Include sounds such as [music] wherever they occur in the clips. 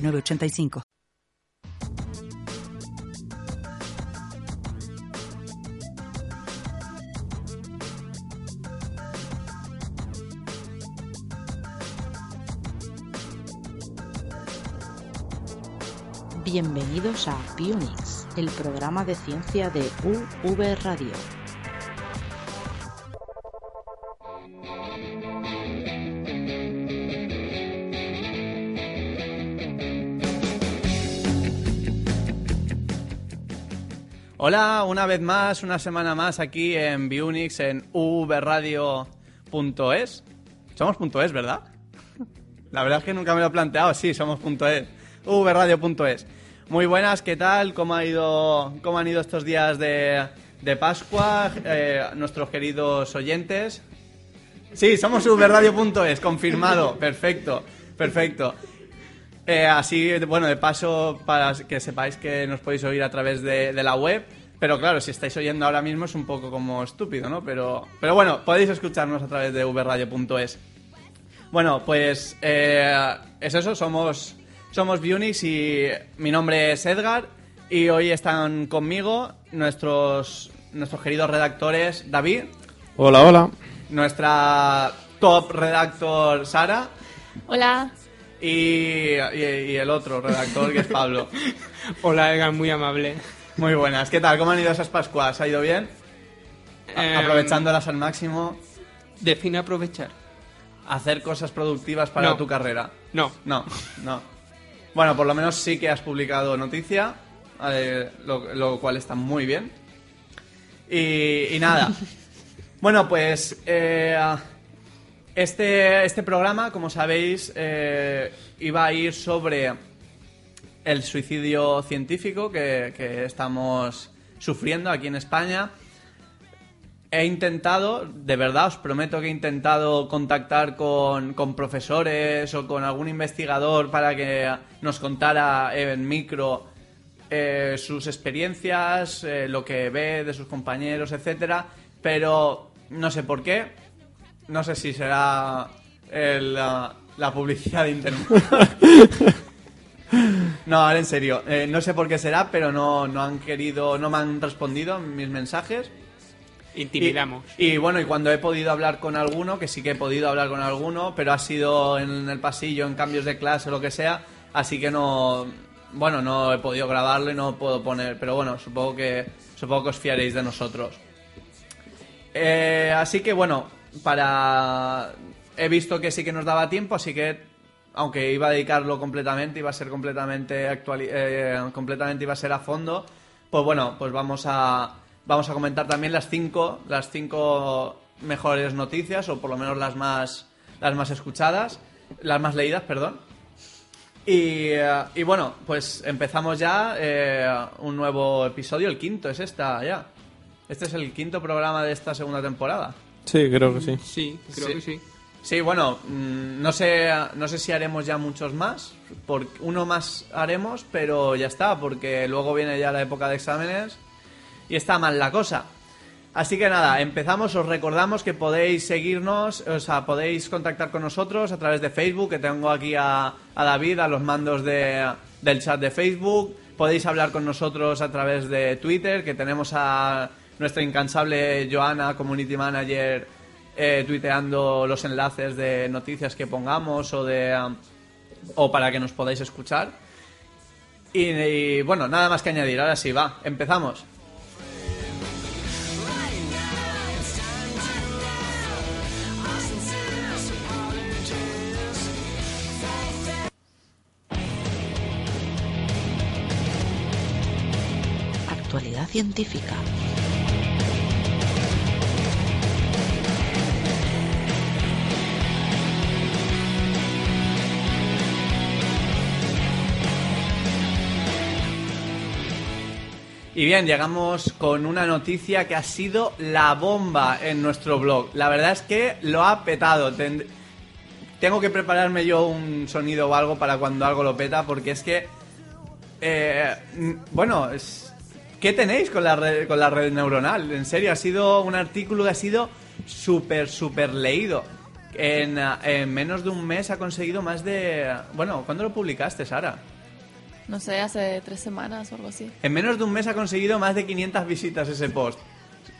985. Bienvenidos a Pionix, el programa de ciencia de UV Radio. Hola, una vez más, una semana más aquí en Biunix, en ubradio.es. Somos .es, ¿verdad? La verdad es que nunca me lo he planteado. Sí, somos .es. ubradio.es. Muy buenas, ¿qué tal? ¿Cómo, ha ido, cómo han ido estos días de, de Pascua? Eh, nuestros queridos oyentes. Sí, somos ubradio.es, confirmado. Perfecto, perfecto. Eh, así, bueno, de paso, para que sepáis que nos podéis oír a través de, la web. Pero claro, si estáis oyendo ahora mismo es un poco como estúpido, ¿no? Pero, pero bueno, podéis escucharnos a través de vradio.es. Bueno, pues eh, es eso, somos, somos Bunix y mi nombre es Edgar y hoy están conmigo nuestros, nuestros queridos redactores David. Hola, hola. Nuestra top redactor Sara. Hola. Y, el otro redactor, que es Pablo. [laughs] Hola, Edgar, muy amable. Muy buenas. ¿Qué tal? ¿Cómo han ido esas Pascuas? ¿Ha ido bien? Em, aprovechándolas al máximo. Define aprovechar. Hacer cosas productivas para tu carrera. No. No, no. Bueno, por lo menos sí que has publicado noticia, eh, lo, cual está muy bien. Y, nada. [laughs] bueno, pues eh, este, este programa, como sabéis, eh, iba a ir sobre el suicidio científico que, estamos sufriendo aquí en España. He intentado, de verdad os prometo que he intentado contactar con, profesores o con algún investigador para que nos contara en micro eh, sus experiencias, eh, lo que ve de sus compañeros, etcétera, pero no sé por qué no sé si será la, publicidad de internet. [laughs] no, ahora en serio. Eh, no sé por qué será, pero no, no han querido, no me han respondido mis mensajes. Intimidamos. Y, bueno, y cuando he podido hablar con alguno, que sí que he podido hablar con alguno, pero ha sido en el pasillo, en cambios de clase o lo que sea, así que no, bueno, no he podido grabarlo y no puedo poner, pero bueno, supongo que, supongo que os fiaréis de nosotros. Eh, así que bueno, para... He visto que sí que nos daba tiempo, así que aunque iba a dedicarlo completamente, iba a ser completamente actual, eh, completamente iba a ser a fondo, pues bueno, pues vamos a vamos a comentar también las cinco las cinco mejores noticias o por lo menos las más las más escuchadas, las más leídas, perdón. Y, eh, y bueno, pues empezamos ya eh, un nuevo episodio, el quinto es esta ya. Este es el quinto programa de esta segunda temporada. Sí, creo que sí. Sí, creo que sí. Sí, bueno, mm, no sé, no sé si haremos ya muchos más. Por, uno más haremos, pero ya está, porque luego viene ya la época de exámenes y está mal la cosa. Así que nada, empezamos. Os recordamos que podéis seguirnos, o sea, podéis contactar con nosotros a través de Facebook, que tengo aquí a, a David, a los mandos de, del chat de Facebook. Podéis hablar con nosotros a través de Twitter, que tenemos a nuestra incansable Joana, community manager, eh, tuiteando los enlaces de noticias que pongamos o de um, o para que nos podáis escuchar. Y, bueno, nada más que añadir. Ahora sí, va, empezamos. Actualidad científica. Y bien, llegamos con una noticia que ha sido la bomba en nuestro blog. La verdad es que lo ha petado. Ten- Tengo que prepararme yo un sonido o algo para cuando algo lo peta, porque es que... eh, bueno, ¿qué tenéis con la, red, con la red neuronal? En serio, ha sido un artículo que ha sido súper, súper leído. En, en menos de un mes ha conseguido más de... Bueno, ¿cuándo lo publicaste, Sara? No sé, hace tres semanas o algo así. En menos de un mes ha conseguido más de 500 visitas ese post.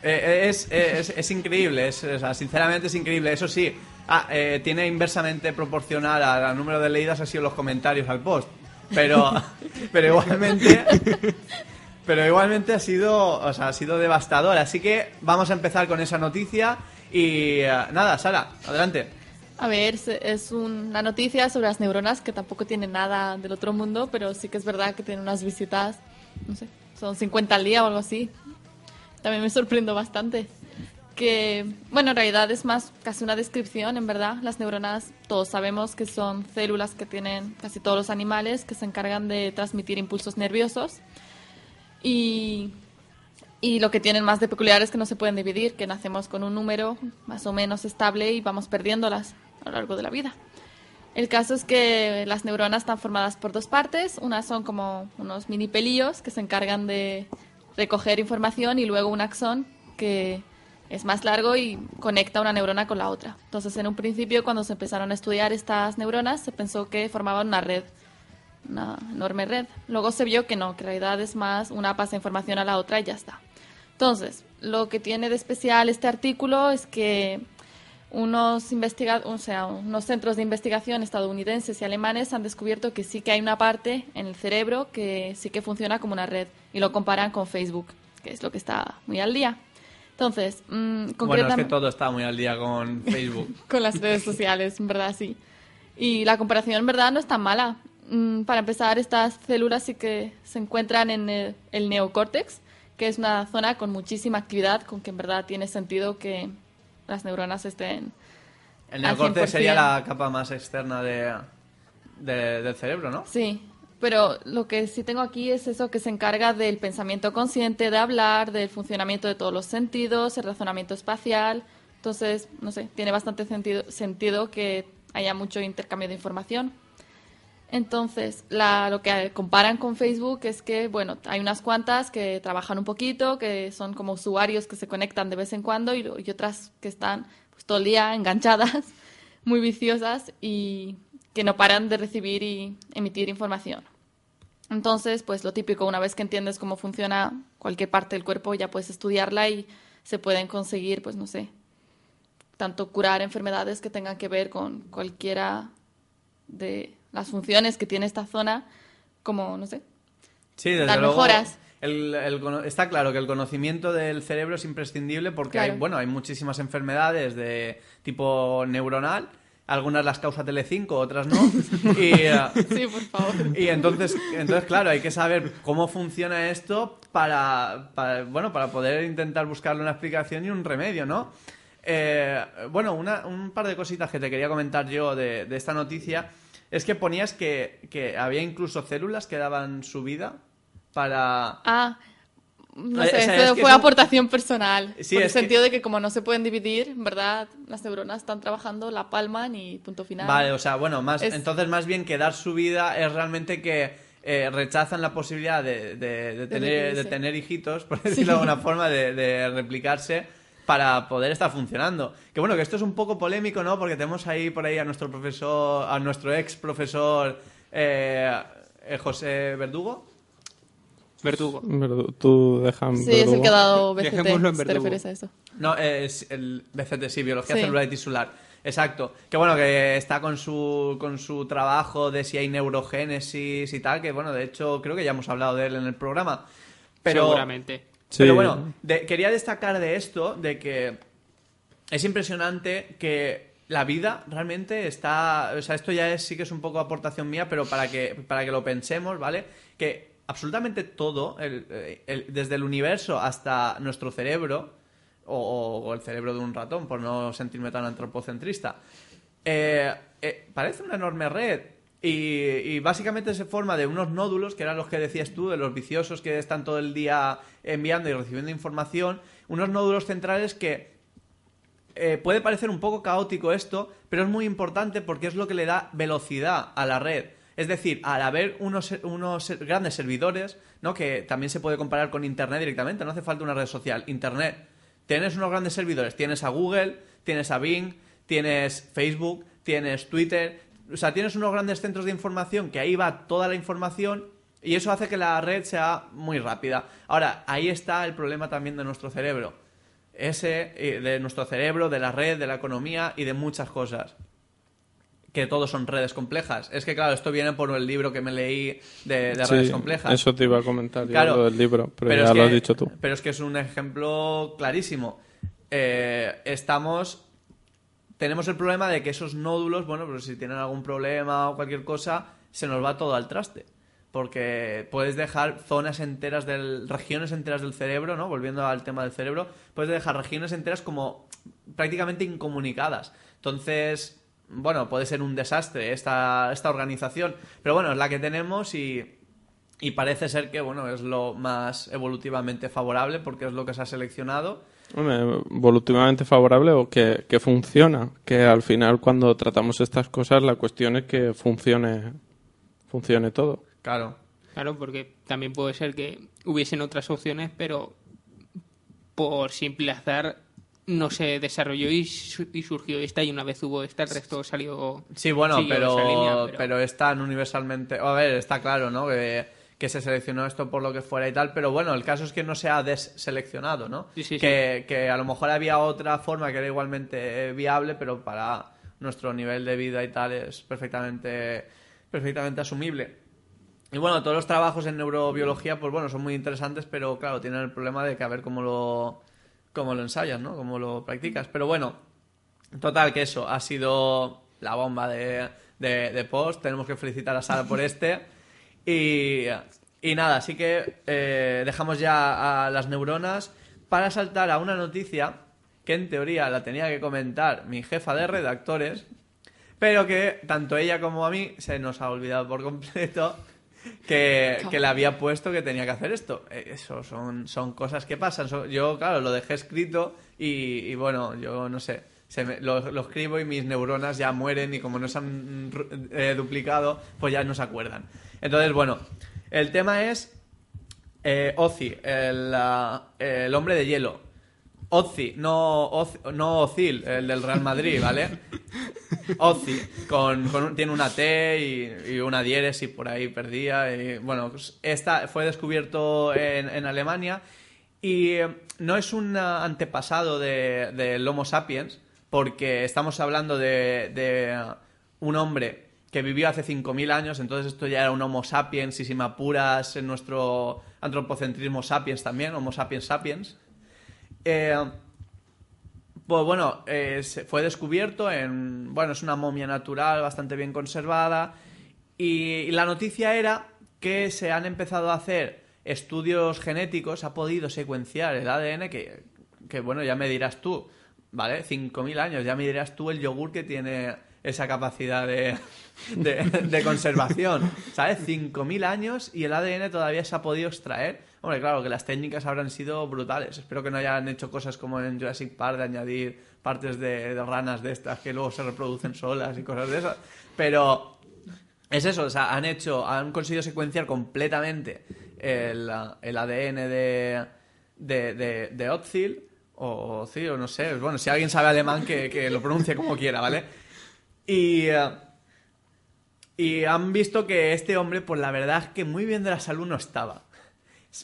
Eh, es, es, es increíble, es, o sea, sinceramente es increíble. Eso sí, ah, eh, tiene inversamente proporcional al, número de leídas ha sido los comentarios al post. Pero, [laughs] pero igualmente, pero igualmente ha sido, o sea, ha sido devastador. Así que vamos a empezar con esa noticia y eh, nada, Sara, adelante. A ver, es una noticia sobre las neuronas que tampoco tiene nada del otro mundo, pero sí que es verdad que tiene unas visitas, no sé, son 50 al día o algo así. También me sorprendo bastante. Que, bueno, en realidad es más casi una descripción, en verdad. Las neuronas, todos sabemos que son células que tienen casi todos los animales que se encargan de transmitir impulsos nerviosos. Y y lo que tienen más de peculiar es que no se pueden dividir, que nacemos con un número más o menos estable y vamos perdiéndolas a lo largo de la vida. El caso es que las neuronas están formadas por dos partes. Unas son como unos mini pelillos que se encargan de recoger información y luego un axón que es más largo y conecta una neurona con la otra. Entonces, en un principio, cuando se empezaron a estudiar estas neuronas, se pensó que formaban una red una enorme red. Luego se vio que no, que en realidad es más una pasa información a la otra y ya está. Entonces, lo que tiene de especial este artículo es que unos investiga o sea, unos centros de investigación estadounidenses y alemanes han descubierto que sí que hay una parte en el cerebro que sí que funciona como una red y lo comparan con Facebook, que es lo que está muy al día. Entonces, mm, Bueno, es que concretamente todo está muy al día con Facebook. [laughs] con las redes sociales, en verdad sí. Y la comparación en verdad no es tan mala. Mm, Para empezar, estas células sí que se encuentran en el, el neocórtex, que es una zona con muchísima actividad, con que en verdad tiene sentido que las neuronas estén... El neocorte 100%. sería la capa más externa de, de- del cerebro, ¿no? Sí, pero lo que sí tengo aquí es eso que se encarga del pensamiento consciente, de hablar, del funcionamiento de todos los sentidos, el razonamiento espacial. Entonces, no sé, tiene bastante sentido, sentido que haya mucho intercambio de información. Entonces, la- lo que comparan con Facebook es que, bueno, hay unas cuantas que trabajan un poquito, que son como usuarios que se conectan de vez en cuando y, otras que están pues, todo el día enganchadas, [laughs] muy viciosas y que no paran de recibir y emitir información. Entonces, pues lo típico, una vez que entiendes cómo funciona cualquier parte del cuerpo, ya puedes estudiarla y se pueden conseguir, pues no sé, tanto curar enfermedades que tengan que ver con cualquiera de las funciones que tiene esta zona, como, no sé, Sí, desde luego. mejoras. el- el cono- está claro que el conocimiento del cerebro es imprescindible porque hay, bueno, hay muchísimas enfermedades de tipo neuronal. Algunas las causa Telecinco, otras no. y, [laughs] eh, sí, por favor. y entonces, entonces, claro, hay que saber cómo funciona esto para, para, bueno, para poder intentar buscarle una explicación y un remedio, ¿no? Eh, bueno, una- un par de cositas que te quería comentar yo de, de esta noticia es que ponías que, que había incluso células que daban su vida para... Ah, no Eh, sé, o sea, esto es que fue son- aportación personal. Sí, por el que- sentido de que como no se pueden dividir, en verdad, las neuronas están trabajando, la palman y punto final. Vale, o sea, bueno, más, Es- entonces más bien que dar su vida es realmente que eh, rechazan la posibilidad de, de- de tener, de tener hijitos, por [laughs] decirlo de alguna forma, de replicarse para poder estar funcionando. Que bueno, que esto es un poco polémico, ¿no? Porque tenemos ahí por ahí a nuestro profesor, a nuestro ex profesor eh, eh, José Verdugo. Verdugo. Verdu- Tú dejan Sí, es el que ha dado BCT, Dejémoslo en si te verdugo. refieres a eso. No, es el BCT, sí, biología Sí. celular y tisular. Exacto. Que bueno, que está con su, con su trabajo de si hay neurogénesis y tal, que bueno, de hecho creo que ya hemos hablado de él en el programa. Pero, Seguramente. Pero bueno, quería destacar de esto, de que es impresionante que la vida realmente está, o sea, esto ya sí que es un poco aportación mía, pero para que, para que lo pensemos, ¿vale? Que absolutamente todo, el- el- desde el universo hasta nuestro cerebro, o, o el cerebro de un ratón, por no sentirme tan antropocentrista, eh, eh, parece una enorme red. Y, y básicamente se forma de unos nódulos, que eran los que decías tú, de los viciosos que están todo el día enviando y recibiendo información, unos nódulos centrales que eh, puede parecer un poco caótico esto, pero es muy importante porque es lo que le da velocidad a la red. Es decir, al haber unos, unos grandes servidores, ¿no? que también se puede comparar con Internet directamente, no hace falta una red social, Internet. Tienes unos grandes servidores, tienes a Google, tienes a Bing, tienes Facebook, tienes Twitter, o sea, tienes unos grandes centros de información que ahí va toda la información y eso hace que la red sea muy rápida. Ahora, ahí está el problema también de nuestro cerebro. Ese, eh, de nuestro cerebro, de la red, de la economía y de muchas cosas. Que todos son redes complejas. Es que, claro, esto viene por el libro que me leí de, de Sí, redes complejas. Eso te iba a comentar yo, Claro, lo del libro, pero, ya lo que- has dicho tú. Pero es que es un ejemplo clarísimo. Eh, estamos. Tenemos el problema de que esos nódulos, bueno, pues si tienen algún problema o cualquier cosa, se nos va todo al traste. Porque puedes dejar zonas enteras del. regiones enteras del cerebro, ¿no? Volviendo al tema del cerebro, puedes dejar regiones enteras como prácticamente incomunicadas. Entonces, bueno, puede ser un desastre esta, esta organización. Pero bueno, es la que tenemos y. Y parece ser que, bueno, es lo más evolutivamente favorable porque es lo que se ha seleccionado. Hombre, evolutivamente favorable o que, que funciona. Que al final cuando tratamos estas cosas la cuestión es que funcione, funcione todo. Claro. Claro, porque también puede ser que hubiesen otras opciones, pero por simple azar no se desarrolló y, y surgió esta y una vez hubo esta el resto salió Sí, bueno, pero, esa línea, pero... están universalmente... A ver, está claro, ¿no? Que, que se seleccionó esto por lo que fuera y tal, pero bueno, el caso es que no se ha deseleccionado, ¿no? Sí, sí, que, que a lo mejor había otra forma que era igualmente viable, pero para nuestro nivel de vida y tal es perfectamente, perfectamente asumible. Y bueno, todos los trabajos en neurobiología, pues bueno, son muy interesantes, pero claro, tienen el problema de que a ver cómo lo, cómo lo ensayas, ¿no? Cómo lo practicas. Pero bueno, total, que eso ha sido la bomba de, de, de post. Tenemos que felicitar a Sara por este. [laughs] Y, nada, así que eh, dejamos ya a las neuronas para saltar a una noticia que en teoría la tenía que comentar mi jefa de redactores, pero que tanto ella como a mí se nos ha olvidado por completo que, que le había puesto que tenía que hacer esto. Eh, Eso son, son cosas que pasan. Yo, claro, lo dejé escrito y, bueno, yo no sé. se me- lo, lo escribo y mis neuronas ya mueren y como no se han eh, duplicado, pues ya no se acuerdan. Entonces, bueno, el tema es eh, Ozzy, el, el hombre de hielo. Ozzy, no, no Ozil, el del Real Madrid, ¿vale? Ozzy, con, tiene una T y, y una diéresis por ahí perdida. Y, bueno, pues esta fue descubierto en, Alemania y eh, no es un antepasado de- del Homo sapiens, porque estamos hablando de, de, un hombre que vivió hace 5.000 años, entonces esto ya era un Homo sapiens, y si me apuras en nuestro antropocentrismo sapiens también, Homo sapiens sapiens. Eh, pues bueno, eh, fue descubierto en. Bueno, es una momia natural bastante bien conservada. Y, y la noticia era que se han empezado a hacer estudios genéticos, ha podido secuenciar el ADN, que, que bueno, ya me dirás tú, ¿vale? 5.000 años, ya me dirás tú el yogur que tiene esa capacidad de, de, conservación, ¿sabes? 5.000 años y el ADN todavía se ha podido extraer. Hombre, claro, que las técnicas habrán sido brutales. Espero que no hayan hecho cosas como en Jurassic Park de añadir partes de, ranas de estas que luego se reproducen solas y cosas de esas. Pero es eso, o sea, han hecho, han conseguido secuenciar completamente el, el ADN de, de, de, de o Otzil, o no sé, bueno, si alguien sabe alemán que, que lo pronuncie como quiera, ¿vale? Y, eh, y han visto que este hombre, pues la verdad es que muy bien de la salud no estaba.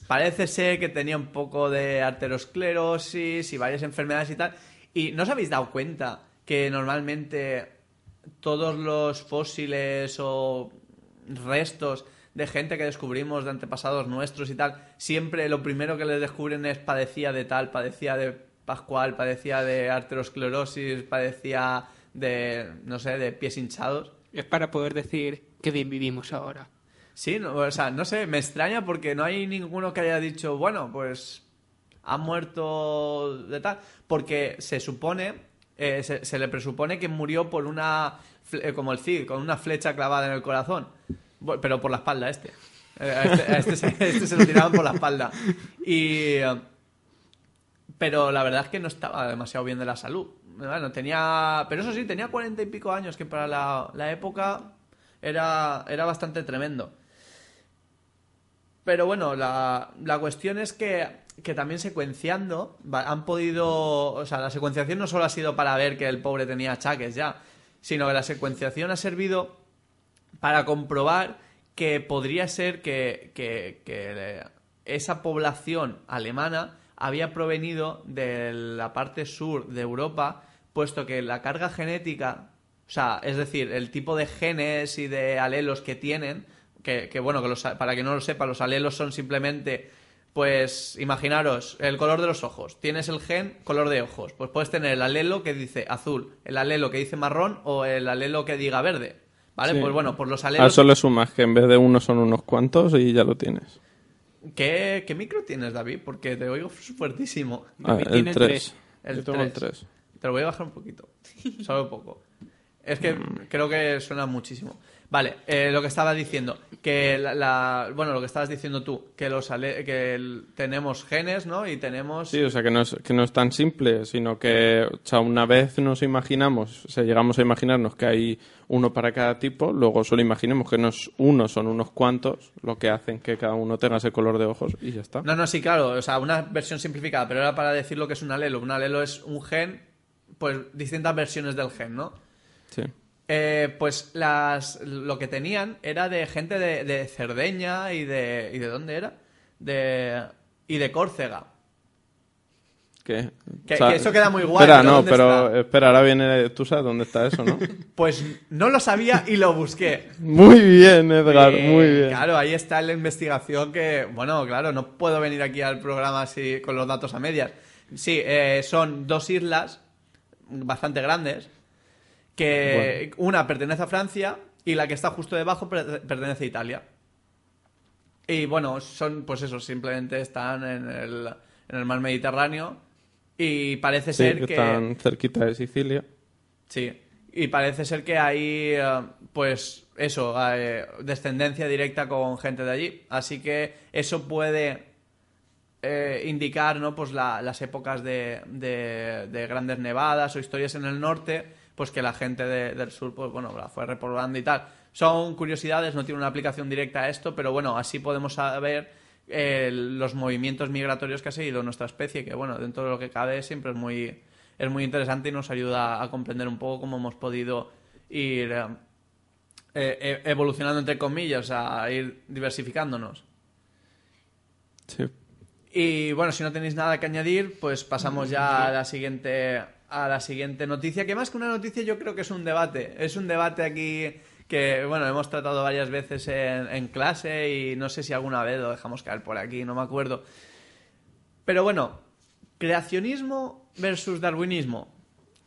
Parece ser que tenía un poco de arteriosclerosis y varias enfermedades y tal. Y no os habéis dado cuenta que normalmente todos los fósiles o restos de gente que descubrimos de antepasados nuestros y tal, siempre lo primero que les descubren es padecía de tal, padecía de Pascual, padecía de arteriosclerosis, padecía de, no sé, de pies hinchados. Es para poder decir que bien vivimos ahora. Sí, no, o sea, no sé, me extraña porque no hay ninguno que haya dicho, bueno, pues ha muerto de tal, porque se supone eh, se, se le presupone que murió por una, eh, como el Cid, con una flecha clavada en el corazón, pero por la espalda este. Eh, A este, a este se, a este se lo tiraban por la espalda. Y... eh, pero la verdad es que no estaba demasiado bien de la salud. Bueno, tenía... Pero eso sí, tenía cuarenta y pico años, que para la, la época era, era bastante tremendo. Pero bueno, la, la cuestión es que, que también secuenciando han podido... O sea, la secuenciación no solo ha sido para ver que el pobre tenía achaques ya, sino que la secuenciación ha servido para comprobar que podría ser que, que- que esa población alemana había provenido de la parte sur de Europa, puesto que la carga genética, o sea, es decir, el tipo de genes y de alelos que tienen, que, que, bueno, que los- para que no lo sepa, los alelos son simplemente, pues, imaginaros, el color de los ojos. Tienes el gen color de ojos, pues puedes tener el alelo que dice azul, el alelo que dice marrón o el alelo que diga verde. ¿Vale? Sí. Pues bueno, por los A alelos. eso le sumas que en vez de uno son unos cuantos y ya lo tienes. ¿Qué, qué micro tienes, David? Porque te oigo fuertísimo. Ah, David el tiene 3. tres. El Yo tengo el tres. 3. Te lo voy a bajar un poquito. Solo un poco. Es que creo que suena muchísimo. Vale, eh, lo que estaba diciendo, que la, la- bueno, lo que estabas diciendo tú, que los ale- que el- tenemos genes, ¿no? Y tenemos Sí, o sea que no, es, que no es tan simple, sino que o sea, una vez nos imaginamos, o sea, llegamos a imaginarnos que hay uno para cada tipo, luego solo imaginemos que no es uno, son unos cuantos, lo que hacen que cada uno tenga ese color de ojos y ya está. No, no, sí, claro, o sea, una versión simplificada, pero era para decir lo que es un alelo. Un alelo es un gen, pues distintas versiones del gen, ¿no? Sí. Eh, pues las, lo que tenían era de gente de, de Cerdeña y de... ¿Y de dónde era? De, y de Córcega. Que, eso queda muy guay, Espera, pero no, ¿dónde pero está? espera, ahora viene, tú sabes dónde está eso, ¿no? [laughs] Pues no lo sabía y lo busqué. muy bien, Edgar, Eh, muy bien. Claro, ahí está la investigación que, bueno, claro, no puedo venir aquí al programa así con los datos a medias. Sí, eh, son dos islas bastante grandes, que una pertenece a Francia y la que está justo debajo per- pertenece a Italia. Y bueno, son, pues eso, simplemente están en el, en el mar Mediterráneo y parece Sí, ser que que... están cerquita de Sicilia. Sí, y parece ser que hay, eh, pues eso, eh, descendencia directa con gente de allí. Así que eso puede eh, indicar, ¿no? Pues la- las épocas de, de- de grandes nevadas o historias en el norte, pues que la gente de- del sur, pues bueno, la fue repoblando y tal. Son curiosidades, no tiene una aplicación directa a esto, pero bueno, así podemos saber eh, los movimientos migratorios que ha seguido nuestra especie, que bueno, dentro de lo que cabe siempre es muy, es muy interesante y nos ayuda a comprender un poco cómo hemos podido ir eh, eh, evolucionando, entre comillas, a ir diversificándonos. Sí. Y bueno, si no tenéis nada que añadir, pues pasamos ya a la siguiente a la siguiente noticia, que más que una noticia yo creo que es un debate. Es un debate aquí que, bueno, hemos tratado varias veces en, clase y no sé si alguna vez lo dejamos caer por aquí, no me acuerdo. Pero bueno, creacionismo versus darwinismo.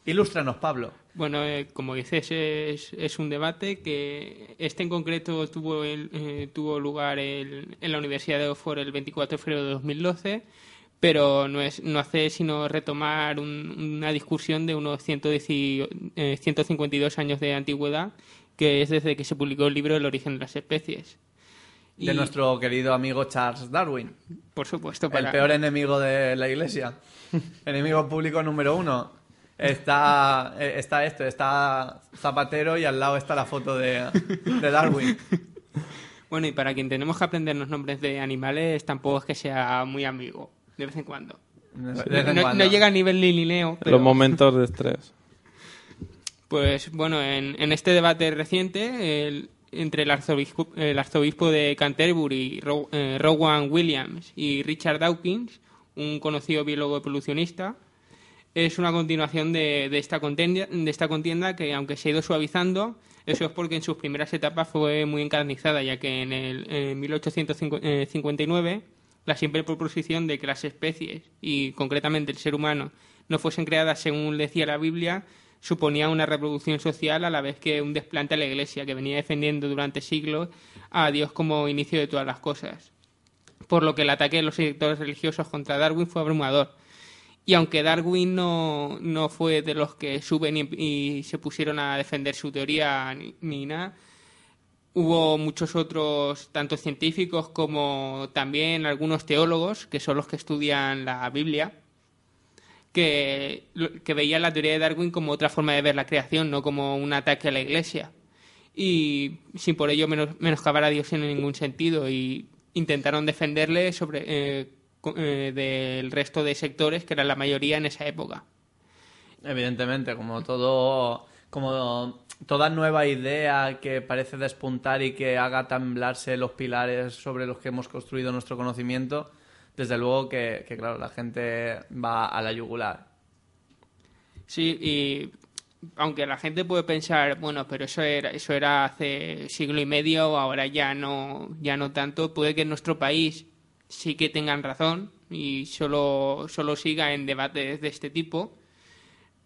Ilústranos, Pablo. Bueno, eh, como dices, es, un debate que este en concreto tuvo, el- eh, tuvo lugar en la Universidad de Oxford el 24 de febrero de 2012, pero no, es, no hace sino retomar un- una discusión de unos 110 eh, 152 años de antigüedad, que es desde que se publicó el libro El origen de las especies. De Y, nuestro querido amigo Charles Darwin. Por supuesto, El para... peor enemigo de la iglesia. [laughs] enemigo público número uno. Está, eh, está esto, está Zapatero y al lado está la foto de, de Darwin. [laughs] Bueno, y para quien tenemos que aprender los nombres de animales, tampoco es que sea muy amigo, de vez en cuando. De vez en no, cuando. no llega a nivel Lilineo, pero... Los momentos de estrés. Pues bueno, en, en este debate reciente el- entre el arzobispo, el arzobispo de Canterbury, Ro- eh, Rowan Williams, y Richard Dawkins, un conocido biólogo evolucionista, es una continuación de, de esta contienda, de esta contienda que, aunque se ha ido suavizando, eso es porque en sus primeras etapas fue muy encarnizada, ya que en el en 1859 la simple proposición de que las especies, y concretamente el ser humano, no fuesen creadas según decía la Biblia, suponía una reproducción social a la vez que un desplante a la Iglesia, que venía defendiendo durante siglos a Dios como inicio de todas las cosas. Por lo que el ataque de los sectores religiosos contra Darwin fue abrumador. Y aunque Darwin no, no fue de los que suben y, se pusieron a defender su teoría ni nada, hubo muchos otros, tanto científicos como también algunos teólogos, que son los que estudian la Biblia, que, que veían la teoría de Darwin como otra forma de ver la creación, no como un ataque a la Iglesia. Y sin por ello menos, menoscabar a Dios en ningún sentido. Y intentaron defenderle sobre, eh, eh, del resto de sectores, que eran la mayoría en esa época. Evidentemente, como todo, como toda nueva idea que parece despuntar y que haga temblarse los pilares sobre los que hemos construido nuestro conocimiento, desde luego que, claro, la gente va a la yugular. Sí, y aunque la gente puede pensar, bueno, pero eso era, eso era hace siglo y medio, ahora ya no, ya no tanto, puede que en nuestro país sí que tengan razón y solo, solo siga en debates de este tipo.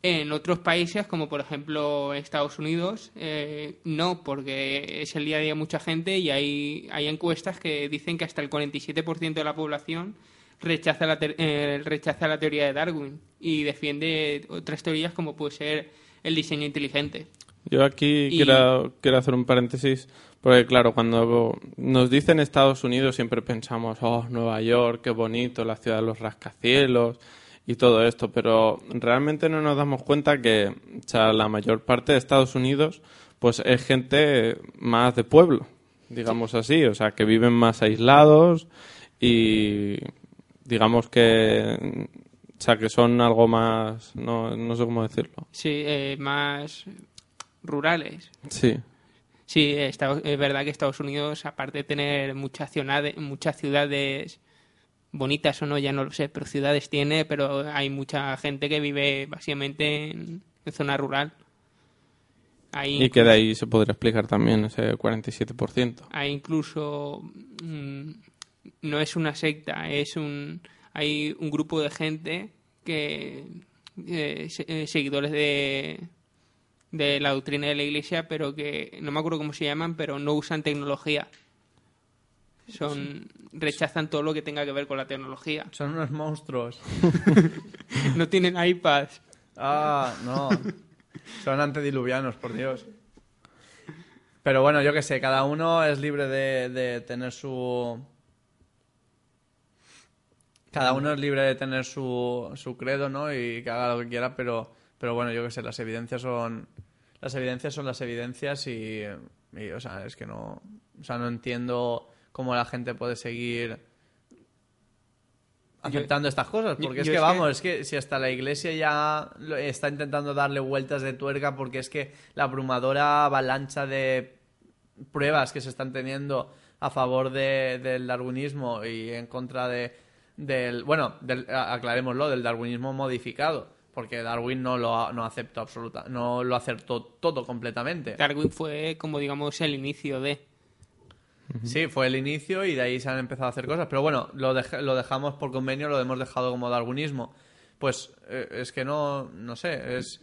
En otros países, como por ejemplo Estados Unidos, eh, no, porque es el día a día de mucha gente y hay, hay encuestas que dicen que hasta el 47% de la población rechaza la, eh, rechaza la teoría de Darwin y defiende otras teorías como puede ser el diseño inteligente. Yo aquí Y- quiero, quiero hacer un paréntesis, porque claro, cuando nos dicen Estados Unidos siempre pensamos, oh, Nueva York, qué bonito, la ciudad de los rascacielos y todo esto, pero realmente no nos damos cuenta que o sea, la mayor parte de Estados Unidos pues es gente más de pueblo, digamos así, o sea, que viven más aislados y digamos que, o sea, que son algo más, no, no sé cómo decirlo. Sí, eh, más rurales. Sí. Sí, Estados- es verdad que Estados Unidos, aparte de tener muchas ciudades, muchas ciudades bonitas o no, ya no lo sé, pero ciudades tiene, pero hay mucha gente que vive básicamente en, en zona rural. Hay Y que de ahí se podría explicar también ese 47%. hay incluso mm, no es una secta es un hay un grupo de gente que eh, se- eh, seguidores de de la doctrina de la iglesia pero que no me acuerdo cómo se llaman pero no usan tecnología son rechazan todo lo que tenga que ver con la tecnología Son unos monstruos. [laughs] no tienen iPads Ah, no. Son antediluvianos, por Dios. Pero bueno, yo qué sé, cada uno es libre de, de tener su... Cada uno es libre de tener su, su credo, ¿no? Y que haga lo que quiera, pero, pero bueno, yo qué sé, las evidencias son... Las evidencias son las evidencias y, y, o sea, es que no... O sea, no entiendo cómo la gente puede seguir aceptando estas cosas. yo- Porque es yo que, es que- vamos, es que si hasta la iglesia ya está intentando darle vueltas de tuerca porque es que la abrumadora avalancha de pruebas que se están teniendo a favor de- del darwinismo y en contra de del bueno del, aclarémoslo del darwinismo modificado porque Darwin no lo no aceptó absoluta no lo aceptó todo completamente Darwin fue como digamos el inicio de Sí, fue el inicio y de ahí se han empezado a hacer cosas. Pero bueno, lo, dej- lo dejamos por convenio, lo hemos dejado como darwinismo. Pues eh, es que no, no sé, es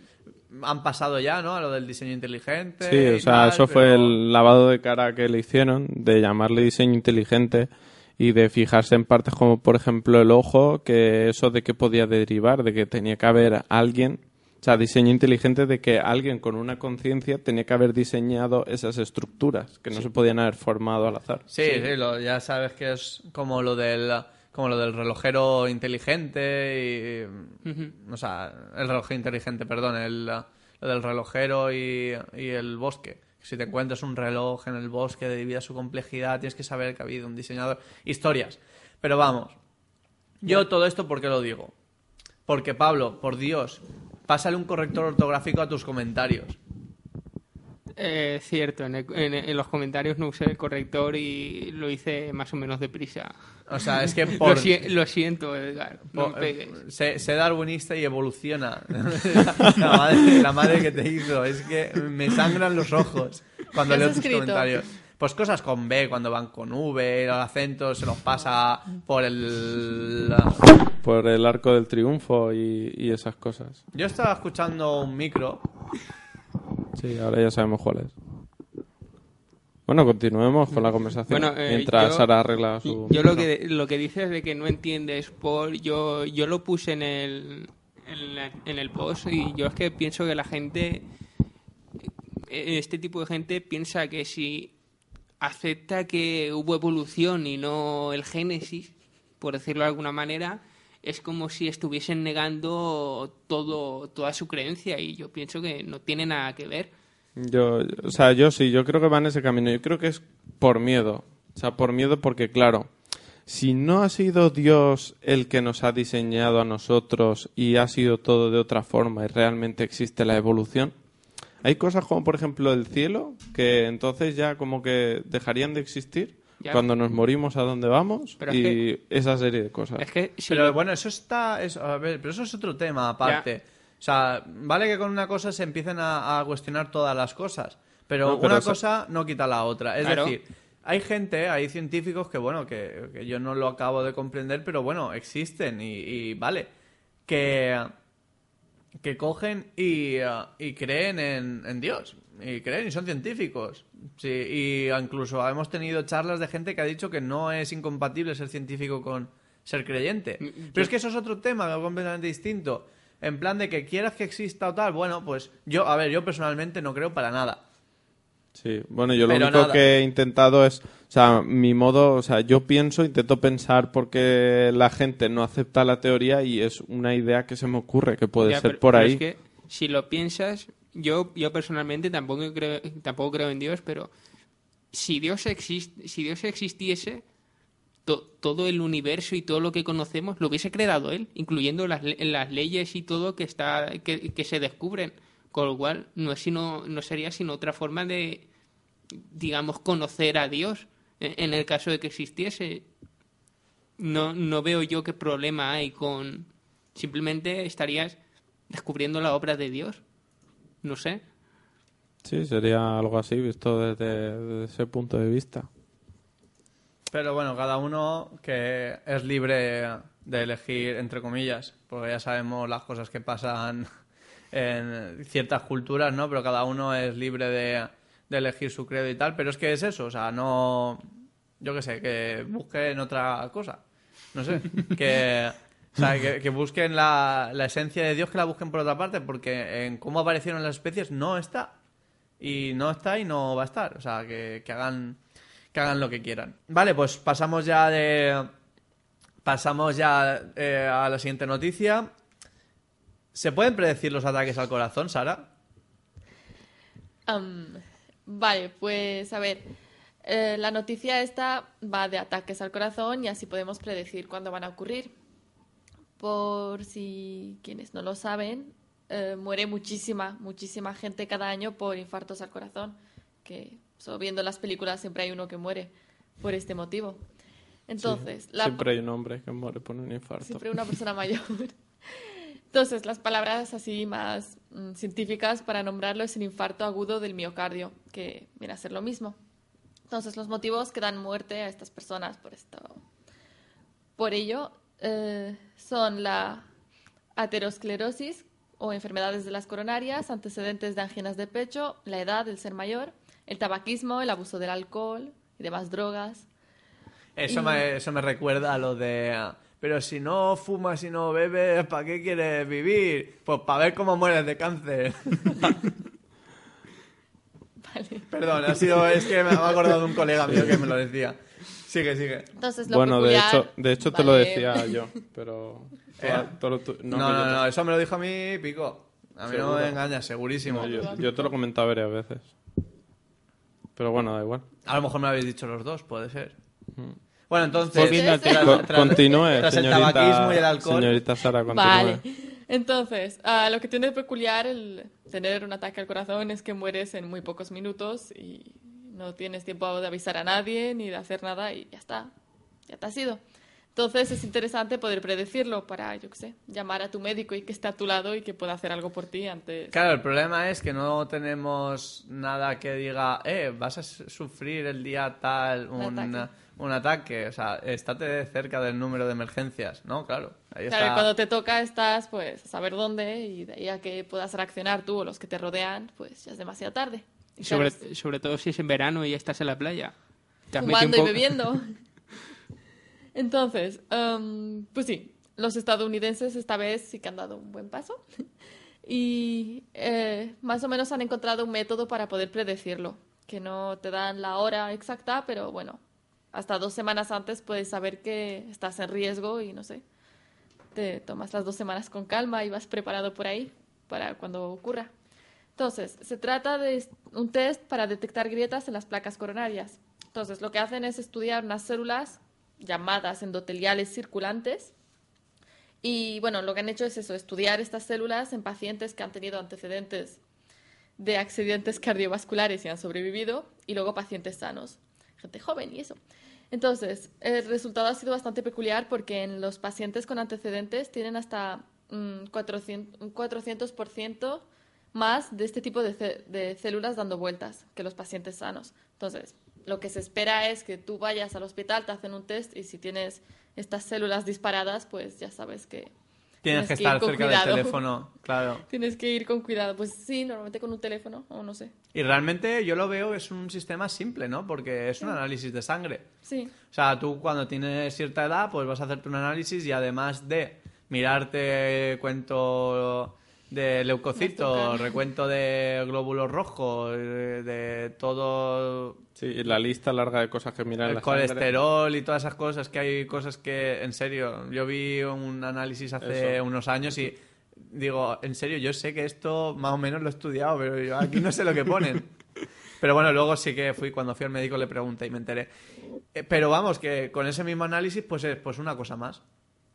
han pasado ya, ¿no? A lo del diseño inteligente. Sí, o sea, tal, eso fue pero- el lavado de cara que le hicieron, de llamarle diseño inteligente y de fijarse en partes como, por ejemplo, el ojo, que eso de qué podía derivar, de que tenía que haber alguien, o sea, diseño inteligente de que alguien con una conciencia tenía que haber diseñado esas estructuras, que no se podían haber formado al azar. Sí, sí, lo- ya sabes que es como lo del como lo del relojero inteligente y o sea, el reloj inteligente, perdón, el lo del relojero y, y el bosque. Si te encuentras un reloj en el bosque debido a su complejidad, tienes que saber que ha habido un diseñador. Historias. Pero vamos, yo todo esto, ¿por qué lo digo? Porque, Pablo, por Dios, pásale un corrector ortográfico a tus comentarios. Eh, cierto, en, el- en- en los comentarios no usé el corrector y lo hice más o menos deprisa. O sea, es que [laughs] por... Lo, si- lo siento, Edgar, no me Po- pegues. eh, sé, sé darwinista y evoluciona. [laughs] la, madre, la madre que te hizo. Es que me sangran los ojos cuando ¿Qué leo tus escrito? comentarios. Pues cosas con B, cuando van con V, los acentos se los pasa por el... Por el arco del triunfo y, y esas cosas. Yo estaba escuchando un micro. Sí, ahora ya sabemos cuál es. Bueno, continuemos con la conversación Bueno, eh, mientras yo- Sara arregla su... Yo lo que, lo que dices de que no entiendes por... Yo, yo lo puse en el, en, la- en el post y yo es que pienso que la gente... eh, Este tipo de gente piensa que si acepta que hubo evolución y no el génesis, por decirlo de alguna manera, es como si estuviesen negando todo, toda su creencia y yo pienso que no tiene nada que ver. Yo, o sea, yo sí, yo creo que va en ese camino. Yo creo que es por miedo. O sea, por miedo porque, claro, si no ha sido Dios el que nos ha diseñado a nosotros y ha sido todo de otra forma y realmente existe la evolución, hay cosas como, por ejemplo, el cielo, que entonces ya como que dejarían de existir Ya. cuando nos morimos a dónde vamos Pero es y que- esa serie de cosas. Es que si Pero bueno, eso está. eso- a ver, pero eso es otro tema aparte. O sea, vale que con una cosa se empiecen a, a cuestionar todas las cosas. Pero, No, pero una eso- cosa no quita la otra. Es Claro. decir, hay gente, hay científicos que, bueno, que, que yo no lo acabo de comprender, pero bueno, existen y, y vale. Que, que cogen y, eh, y creen en, en Dios. Y creen y son científicos. Sí, y incluso hemos tenido charlas de gente que ha dicho que no es incompatible ser científico con ser creyente. Pero es que eso es otro tema completamente distinto. En plan de que quieras que exista o tal, bueno, pues yo, a ver, yo personalmente no creo para nada. Sí, bueno, yo lo único nada. que he intentado es, o sea, mi modo, o sea, yo pienso, intento pensar porque la gente no acepta la teoría y es una idea que se me ocurre que puede Ya, ser pero- por pero ahí. es que si lo piensas, yo, yo personalmente tampoco creo, tampoco creo en Dios, pero si Dios, existe, si Dios existiese, to- todo el universo y todo lo que conocemos lo hubiese creado Él, incluyendo las, las leyes y todo que, está, que, que se descubren. Con lo cual, no, es sino, no sería sino otra forma de, digamos, conocer a Dios. En el caso de que existiese, no, no veo yo qué problema hay con... Simplemente estarías descubriendo la obra de Dios. No sé. Sí, sería algo así visto desde, desde ese punto de vista. Pero bueno, cada uno que es libre de elegir, entre comillas, porque ya sabemos las cosas que pasan en ciertas culturas, ¿no? Pero cada uno es libre de, de elegir su credo y tal. Pero es que es eso, o sea, no. Yo qué sé, que busquen otra cosa. No sé, que. O sea, que, que busquen la, la esencia de Dios, que la busquen por otra parte, porque en cómo aparecieron las especies no está. Y no está y no va a estar. O sea, que, que hagan que hagan lo que quieran. Vale, pues pasamos ya de. Pasamos ya eh, a la siguiente noticia. ¿Se pueden predecir los ataques al corazón, Sara? Am, vale, pues a ver. eh, la noticia esta va de ataques al corazón y así podemos predecir cuándo van a ocurrir. Por si quienes no lo saben, eh, muere muchísima, muchísima gente cada año por infartos al corazón. Que so, viendo las películas siempre hay uno que muere por este motivo. Entonces, la, Siempre hay un hombre que muere por un infarto. siempre una persona mayor. [laughs] Entonces, las palabras así más mm, científicas para nombrarlo es el infarto agudo del miocardio, que viene a ser lo mismo. Entonces, los motivos que dan muerte a estas personas por esto, por ello, eh, son la aterosclerosis o enfermedades de las coronarias, antecedentes de anginas de pecho, la edad, el ser mayor, el tabaquismo, el abuso del alcohol y demás drogas. Eso, Y- me, eso me recuerda a lo de. Pero si no fumas y no bebes, ¿para qué quieres vivir? Pues para ver cómo mueres de cáncer. Vale. Perdón, ha sido. Es que me he acordado de un colega mío que me lo decía. Sigue, sigue. Entonces, lo Bueno, de peculiar- hecho, de hecho te lo decía yo, pero... [laughs] ¿Eh? todo No, no, no, eso me lo dijo a mí Pico. A mí no me engaña, segurísimo. no, yo, yo te lo he comentado varias veces. Pero bueno, da igual. A lo mejor me lo habéis dicho los dos, puede ser. Bueno, entonces. Volviendo al tema. tras- Co- tras- continúe, tras el señorita, tabaquismo y el alcohol. señorita Sara, continúe. Vale. Entonces, ah, lo que tiene de peculiar el tener un ataque al corazón es que mueres en muy pocos minutos y no tienes tiempo de avisar a nadie ni de hacer nada y ya está. Ya te has ido. Entonces es interesante poder predecirlo para, yo qué sé, llamar a tu médico y que esté a tu lado y que pueda hacer algo por ti antes. Claro, el problema es que no tenemos nada que diga, eh, vas a su- sufrir el día tal un, ataque. un ataque. O sea, estate cerca del número de emergencias, ¿no? Claro. Ahí Claro, y está. cuando te toca estás, pues, a saber dónde y de ahí a que puedas reaccionar tú o los que te rodean, pues ya es demasiado tarde. Y sobre, Claro, sobre todo si es en verano y ya estás en la playa. Te has metido fumando un y bebiendo. [laughs] Entonces, em, pues sí, los estadounidenses esta vez sí que han dado un buen paso [laughs] y eh, más o menos han encontrado un método para poder predecirlo, que no te dan la hora exacta, pero bueno, hasta dos semanas antes puedes saber que estás en riesgo y no sé, te tomas las dos semanas con calma y vas preparado por ahí para cuando ocurra. Entonces, se trata de un test para detectar grietas en las placas coronarias. Entonces, lo que hacen es estudiar unas células llamadas endoteliales circulantes. Y bueno, lo que han hecho es eso, estudiar estas células en pacientes que han tenido antecedentes de accidentes cardiovasculares y han sobrevivido, y luego pacientes sanos, gente joven y eso. Entonces, el resultado ha sido bastante peculiar porque en los pacientes con antecedentes tienen hasta mm, 400, un 400% más de este tipo de, de células dando vueltas que los pacientes sanos. Entonces, lo que se espera es que tú vayas al hospital, te hacen un test y si tienes estas células disparadas, pues ya sabes que Tienes que ir estar cerca cuidado. del teléfono, [laughs] claro. Tienes que ir con cuidado. Pues sí, normalmente con un teléfono o no sé. Y realmente yo lo veo es un sistema simple, ¿no? Porque es un análisis de sangre. Sí, O sea, tú cuando tienes cierta edad, pues vas a hacerte un análisis y además de mirarte cuento de leucocitos, recuento de glóbulos rojos, de, de todo Sí, la lista larga de cosas que miran el la sangre. colesterol y todas esas cosas, que hay cosas que, en serio, yo vi un análisis hace Eso. unos años y digo, en serio, yo sé que esto más o menos lo he estudiado, pero yo aquí no sé lo que ponen. [laughs] Pero bueno, luego sí que fui, cuando fui al médico le pregunté y me enteré. Eh, Pero vamos, que con ese mismo análisis, pues es pues una cosa más.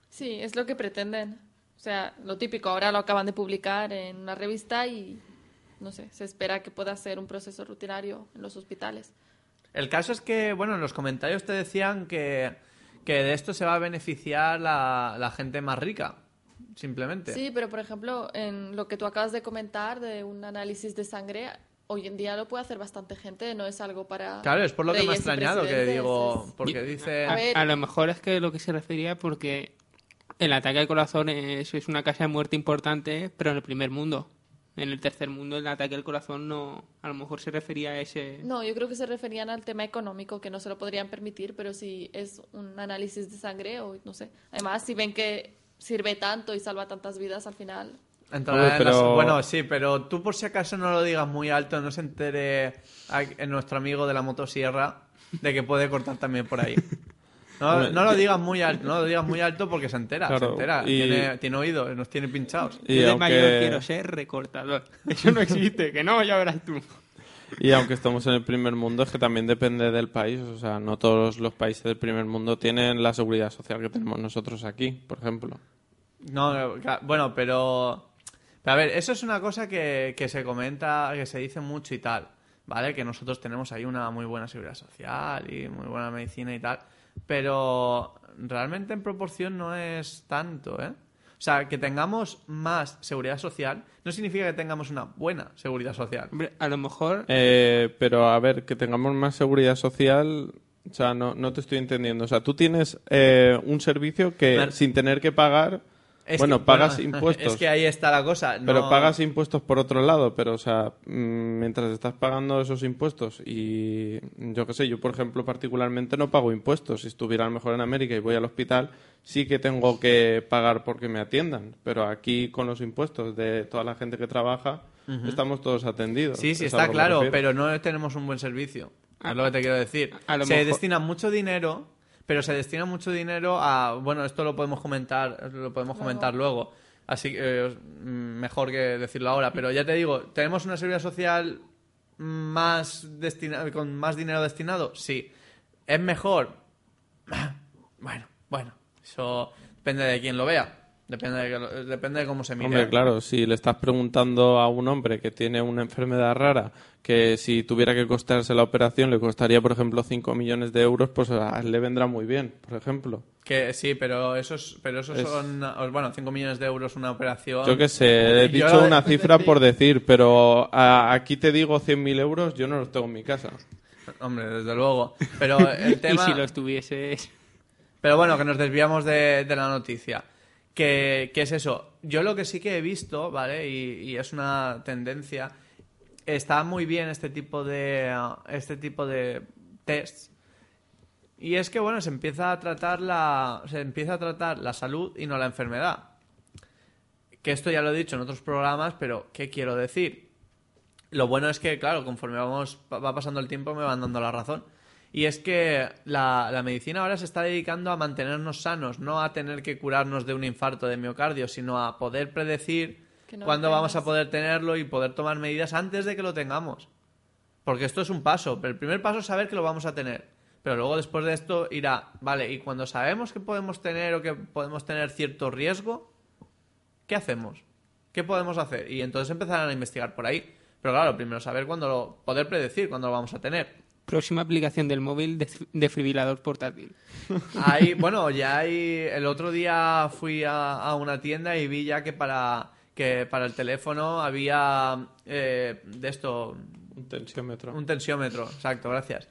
sí, es lo que pretenden. O sea, lo típico, ahora lo acaban de publicar en una revista y no sé, se espera que pueda ser un proceso rutinario en los hospitales. El caso es que, bueno, en los comentarios te decían que, que de esto se va a beneficiar la, la gente más rica, simplemente. Sí, pero por ejemplo, en lo que tú acabas de comentar de un análisis de sangre, hoy en día lo puede hacer bastante gente, no es algo para. Claro, es por lo que me ha extrañado, que digo, porque dice... A, a lo mejor es que lo que se refería porque el ataque al corazón es, es una causa de muerte importante, pero en el primer mundo. En el tercer mundo el ataque al corazón no, a lo mejor se refería a ese... No, yo creo que se referían al tema económico, que no se lo podrían permitir, pero si es un análisis de sangre o no sé. Además, si ven que sirve tanto y salva tantas vidas al final. Entrará Hombre, en las- pero- Bueno, sí, pero tú por si acaso no lo digas muy alto, no se entere a- en nuestro amigo de la motosierra de que puede cortar también por ahí. [laughs] No, lo digas muy alto, no lo digas muy alto porque se entera, se entera. y- Tiene, tiene oído, nos tiene pinchados. Y Yo de aunque, mayor quiero ser recortador. [laughs] Eso no existe, que no, ya verás tú. y aunque estamos en el primer mundo, es que también depende del país. O sea, no todos los países del primer mundo tienen la seguridad social que tenemos nosotros aquí, por ejemplo. No, bueno, pero... pero a ver, eso es una cosa que, que se comenta, que se dice mucho y tal, ¿vale? Que nosotros tenemos ahí una muy buena seguridad social y muy buena medicina y tal, pero realmente en proporción no es tanto, ¿eh? O sea, que tengamos más seguridad social no significa que tengamos una buena seguridad social. Hombre, a lo mejor... Eh, pero a ver, que tengamos más seguridad social, o sea, no, no te estoy entendiendo. O sea, tú tienes eh, un servicio que sin tener que pagar, Es bueno, que- pagas bueno, impuestos. [laughs] Es que ahí está la cosa. Pero pagas impuestos por otro lado, pero o sea, mm, mientras estás pagando esos impuestos y yo qué sé, yo por ejemplo particularmente no pago impuestos. Si estuviera a lo mejor en América y voy al hospital, sí que tengo que pagar porque me atiendan. Pero aquí con los impuestos de toda la gente que trabaja, estamos todos atendidos. Sí, sí, está claro, pero no tenemos un buen servicio. Es lo que te quiero decir. a lo se mejor- destina mucho dinero, pero se destina mucho dinero a... Bueno, esto lo podemos comentar, lo podemos comentar luego. Así que eh, mejor que decirlo ahora. Pero ya te digo, ¿tenemos una seguridad social más destina con más dinero destinado? Sí. ¿Es mejor? [clears throat] Bueno, bueno. Eso depende de quién lo vea. Depende de, que lo- depende de cómo se mire. Hombre, claro, si le estás preguntando a un hombre que tiene una enfermedad rara, que si tuviera que costarse la operación le costaría, por ejemplo, 5 millones de euros, pues a él le vendrá muy bien, por ejemplo. Que sí, pero esos, pero esos Es- son, bueno, 5 millones de euros una operación. Yo qué sé, he Yo- dicho una [laughs] cifra por decir, pero a- aquí te digo 100.000 euros, yo no los tengo en mi casa. Hombre, desde luego. Pero [laughs] el [laughs] Y tema... si los tuvieses... Pero bueno, que nos desviamos de, de la noticia. Que, que es eso. Yo lo que sí que he visto, ¿vale? Y, y es una tendencia, está muy bien este tipo de este tipo de tests. Y es que bueno se empieza a tratar la se empieza a tratar la salud y no la enfermedad. Que esto ya lo he dicho en otros programas pero qué quiero decir lo bueno es que claro conforme vamos va pasando el tiempo me van dando la razón. Y es que la, la medicina ahora se está dedicando a mantenernos sanos no a tener que curarnos de un infarto de miocardio sino a poder predecir no cuándo vamos a poder tenerlo y poder tomar medidas antes de que lo tengamos. Porque esto es un paso. Pero el primer paso es saber que lo vamos a tener. Pero luego después de esto irá, vale, y cuando sabemos que podemos tener o que podemos tener cierto riesgo, ¿qué hacemos? ¿Qué podemos hacer? Y entonces empezarán a investigar por ahí. Pero claro, primero saber cuándo lo, poder predecir cuándo lo vamos a tener. Próxima aplicación del móvil de desfibrilador portátil. Hay, bueno, ya hay. El otro día fui a, a una tienda y vi ya que para que para el teléfono había eh, de esto Un tensiómetro. un tensiómetro. Exacto, gracias.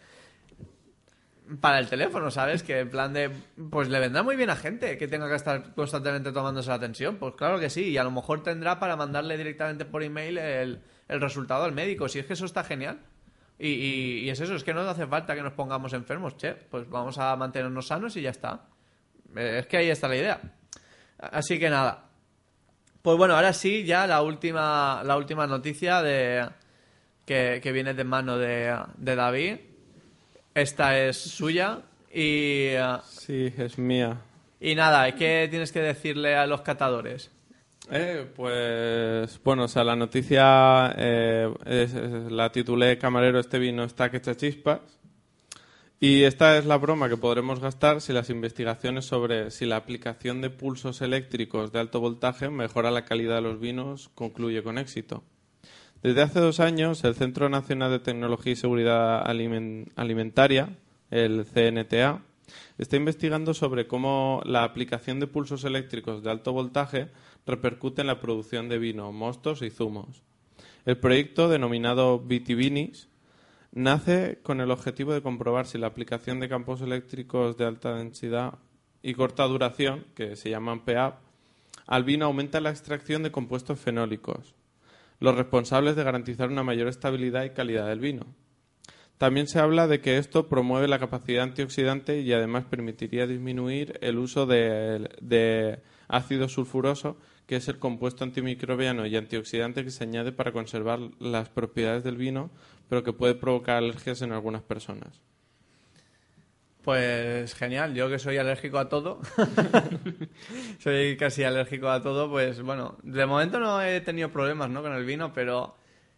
Para el teléfono, ¿sabes? Que en plan de. Pues le vendrá muy bien a gente que tenga que estar constantemente tomándose la tensión. Pues claro que sí. Y a lo mejor tendrá para mandarle directamente por email el, el resultado al médico. Si es que eso está genial. Y, y- y es eso, es que no hace falta que nos pongamos enfermos, che. Pues vamos a mantenernos sanos y ya está. Eh, Es que ahí está la idea. Así que nada. Pues bueno, ahora sí, ya la última, la última noticia de que, que viene de mano de, de David. Esta es suya. Y, Sí, es mía. y nada, ¿qué tienes que decirle a los catadores? Eh, pues bueno, o sea, la noticia eh, es- es- la titulé Camarero, este vino está que echa chispas. Y esta es la broma que podremos gastar si las investigaciones sobre si la aplicación de pulsos eléctricos de alto voltaje mejora la calidad de los vinos concluye con éxito. Desde hace dos años, el Centro Nacional de Tecnología y Seguridad Alimen- Alimentaria, el CNTA, está investigando sobre cómo la aplicación de pulsos eléctricos de alto voltaje repercute en la producción de vino, mostos y zumos. El proyecto, denominado Vitivinis, nace con el objetivo de comprobar si la aplicación de campos eléctricos de alta densidad y corta duración, que se llaman PEAP, al vino aumenta la extracción de compuestos fenólicos, los responsables de garantizar una mayor estabilidad y calidad del vino. También se habla de que esto promueve la capacidad antioxidante y además permitiría disminuir el uso de ácido sulfuroso, que es el compuesto antimicrobiano y antioxidante que se añade para conservar las propiedades del vino, pero que puede provocar alergias en algunas personas. Pues genial, yo que soy alérgico a todo, [laughs] soy casi alérgico a todo, pues bueno, de momento no he tenido problemas ¿no? con el vino, pero,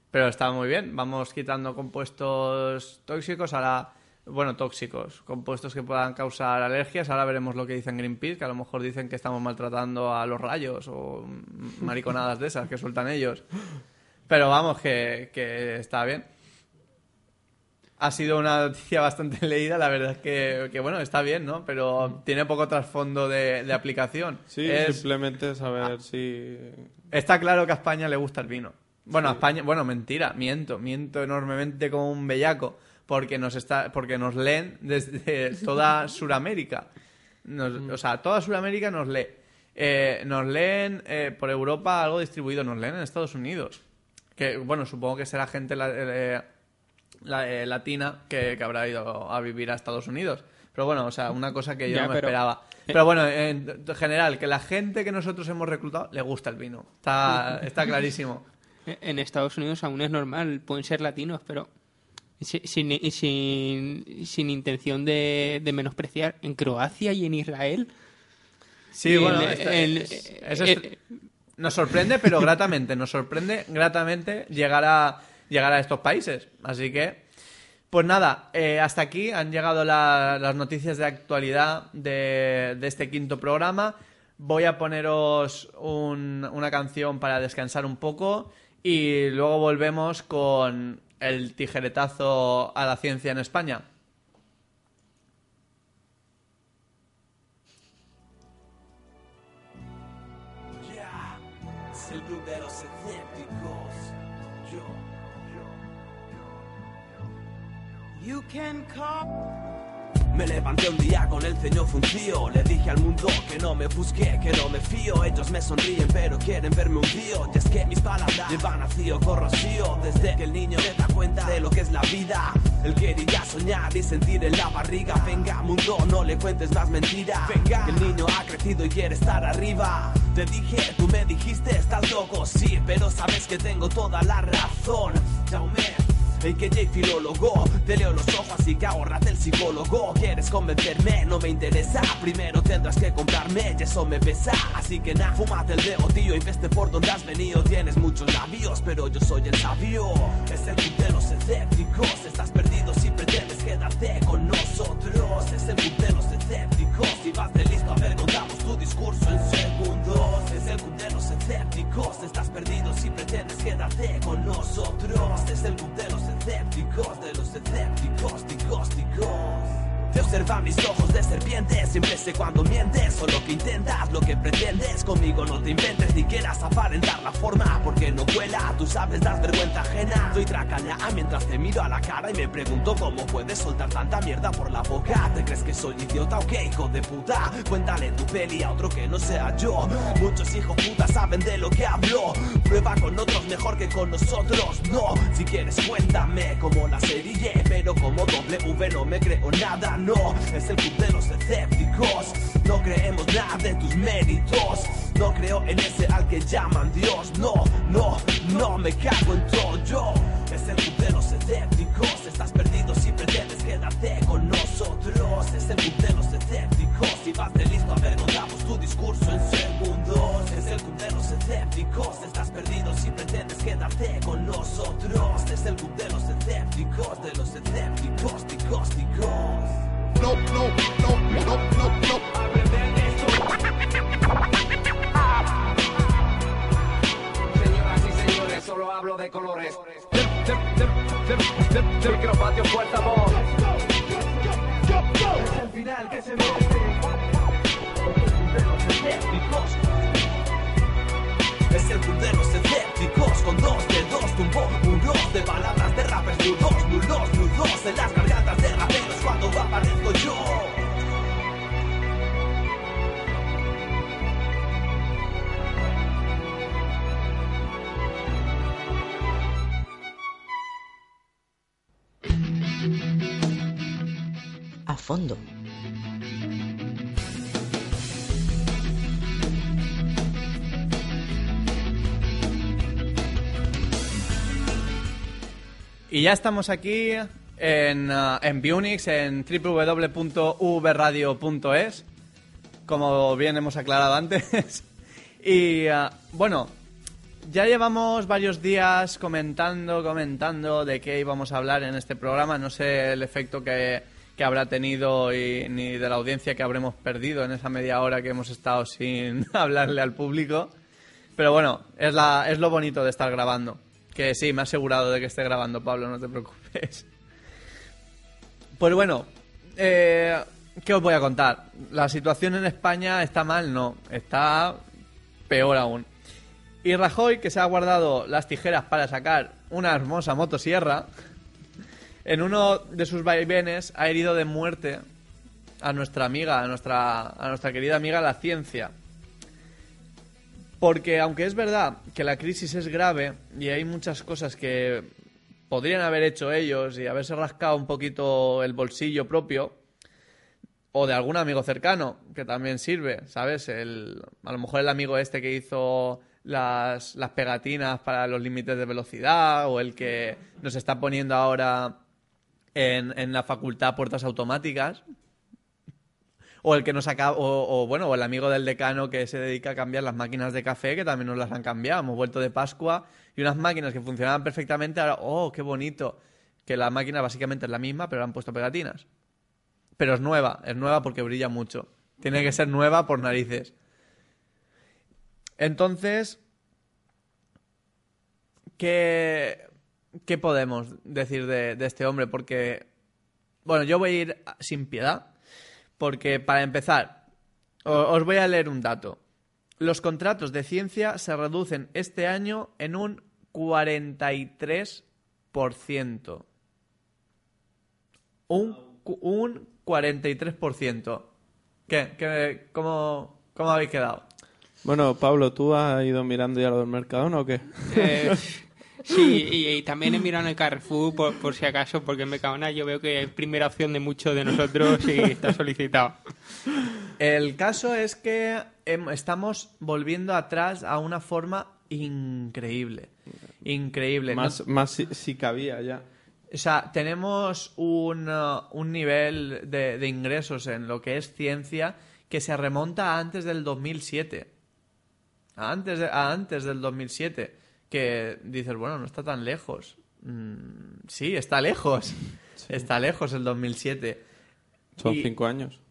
pero está muy bien. Vamos quitando compuestos tóxicos, ahora, bueno, tóxicos, compuestos que puedan causar alergias. Ahora veremos lo que dicen Greenpeace, que a lo mejor dicen que estamos maltratando a los rayos o mariconadas de esas que sueltan ellos. Pero vamos, que, que está bien. Ha sido una noticia [laughs] bastante leída, la verdad es que, que, bueno, está bien, ¿no? Pero tiene poco trasfondo de, de aplicación. Sí, Es- simplemente saber si... Está claro que a España le gusta el vino. Bueno, a España, bueno, mentira, miento, miento enormemente como un bellaco, porque nos está, porque nos leen desde [laughs] toda Sudamérica. Nos- O sea, toda Sudamérica nos lee. Eh, nos leen eh, por Europa algo distribuido, nos leen en Estados Unidos. Que, bueno, supongo que será gente la- eh, la- eh, latina que, que habrá ido a vivir a Estados Unidos. Pero bueno, o sea, una cosa que yo Ya, no me pero- esperaba. Pero bueno, en general, que la gente que nosotros hemos reclutado le gusta el vino. Está, [laughs] está clarísimo. En Estados Unidos aún es normal, pueden ser latinos, pero si- sin, sin, sin intención de, de menospreciar. En Croacia y en Israel. Sí, bueno, esta- es- es- eh, nos sorprende, pero gratamente. Nos sorprende gratamente llegar a, llegar a estos países. Así que, pues nada, eh, hasta aquí han llegado la- las noticias de actualidad de, de este quinto programa. Voy a poneros un- una canción para descansar un poco y luego volvemos con el tijeretazo a la ciencia en España. You can call. Me levanté un día con el ceño fruncido Le dije al mundo que no me busque, que no me fío. Ellos me sonríen pero quieren verme hundido Y es que mis palabras llevan vacío corrosivo Desde que el niño se da cuenta de lo que es la vida. Él quería soñar y sentir en la barriga. Venga mundo, no le cuentes más mentiras. Venga, el niño ha crecido y quiere estar arriba. Te dije, tú me dijiste, estás loco, sí Pero sabes que tengo toda la razón. Jaume el que J filólogo, te leo los ojos así que ahorrate el psicólogo. ¿Quieres convencerme? No me interesa. Primero tendrás que comprarme y eso me pesa. Así que nada, fúmate el dedo, tío, y veste por donde has venido. Tienes muchos labios, pero yo soy el sabio. Es el de los escépticos. Estás perdido si pretendes quedarte con nosotros. Es el de los escépticos. Si vas de listo, a ver, contamos tu discurso en segundos. Es el de los escépticos. Estás perdido si pretendes quedarte con nosotros. Es el de los escépticos, de los escépticos, ticos, ticos. Te observa mis ojos serpiente, siempre sé cuando mientes o lo que intentas, lo que pretendes. Conmigo no te inventes ni quieras aparentar la forma, porque no cuela, tú sabes, das vergüenza ajena. Doy tracana mientras te miro a la cara y me pregunto cómo puedes soltar tanta mierda por la boca. ¿Te crees que soy idiota o qué, hijo de puta? Cuéntale tu peli a otro que no sea yo. Muchos hijos putas saben de lo que hablo. Prueba con otros mejor que con nosotros, no. Si quieres, cuéntame como la serie, pero como W no me creo nada, no. Es el de los escépticos. No creemos nada de tus méritos. No creo en ese al que llaman Dios. No, no, no me cago en todo yo. Es el club de los escépticos. Estás perdido si pretendes quedarte con nosotros. Es el club de los escépticos. Si vas de listo, a ver, contamos tu discurso en segundos. Es el club de los escépticos. Estás perdido si pretendes quedarte con nosotros. Es el club de los escépticos, de los escépticos, ticos, ticos. No, no, no, no, no, no. Señoras y señores, solo hablo de colores. Micropatio fuerza voz. Es el final que se merece. Es el club escépticos con dos dedos tumbó muros de palabras de rappers nudos, nulos, nudos en las gargantas de cuando aparezco yo. A fondo. Y ya estamos aquí en, uh, en Bunix, en como bien hemos aclarado antes. [laughs] y uh, bueno, ya llevamos varios días comentando, comentando de qué íbamos a hablar en este programa. No sé el efecto que, que habrá tenido y, ni de la audiencia que habremos perdido en esa media hora que hemos estado sin [laughs] hablarle al público. Pero bueno, es, la, es lo bonito de estar grabando. Que sí, me ha asegurado de que esté grabando, Pablo, no te preocupes. Pues bueno, eh, ¿qué os voy a contar? La situación en España está mal, no, está peor aún. Y Rajoy, que se ha guardado las tijeras para sacar una hermosa motosierra, en uno de sus vaivenes ha herido de muerte a nuestra amiga, a nuestra, a nuestra querida amiga la ciencia. Porque aunque es verdad que la crisis es grave y hay muchas cosas que podrían haber hecho ellos y haberse rascado un poquito el bolsillo propio, o de algún amigo cercano, que también sirve, ¿sabes? El, a lo mejor el amigo este que hizo las, las pegatinas para los límites de velocidad, o el que nos está poniendo ahora en, en la facultad puertas automáticas, o el que nos acaba, o, bueno, o el amigo del decano que se dedica a cambiar las máquinas de café, que también nos las han cambiado. Hemos vuelto de Pascua y unas máquinas que funcionaban perfectamente, ahora, oh, qué bonito. Que la máquina básicamente es la misma, pero le han puesto pegatinas. Pero es nueva, es nueva porque brilla mucho. Tiene que ser nueva por narices. Entonces, ¿qué, qué podemos decir de, de este hombre? Porque, bueno, yo voy a ir sin piedad. Porque, para empezar, os voy a leer un dato. Los contratos de ciencia se reducen este año en un 43%. Un, un 43%. ¿Qué? ¿Qué cómo, ¿Cómo habéis quedado? Bueno, Pablo, ¿tú has ido mirando ya lo del Mercadona o qué? Eh, sí, y, y también he mirado en el Carrefour por, por si acaso, porque en Mercadona yo veo que es primera opción de muchos de nosotros y está solicitado. El caso es que em, estamos volviendo atrás a una forma increíble. Increíble. ¿no? Más, más si, si cabía ya. O sea, tenemos un, uh, un nivel de, de ingresos en lo que es ciencia que se remonta a antes del 2007. A antes, de- a antes del 2007. Que dices, bueno, no está tan lejos. Mm, sí, está lejos. [laughs] Está lejos el 2007. Son Y- cinco años.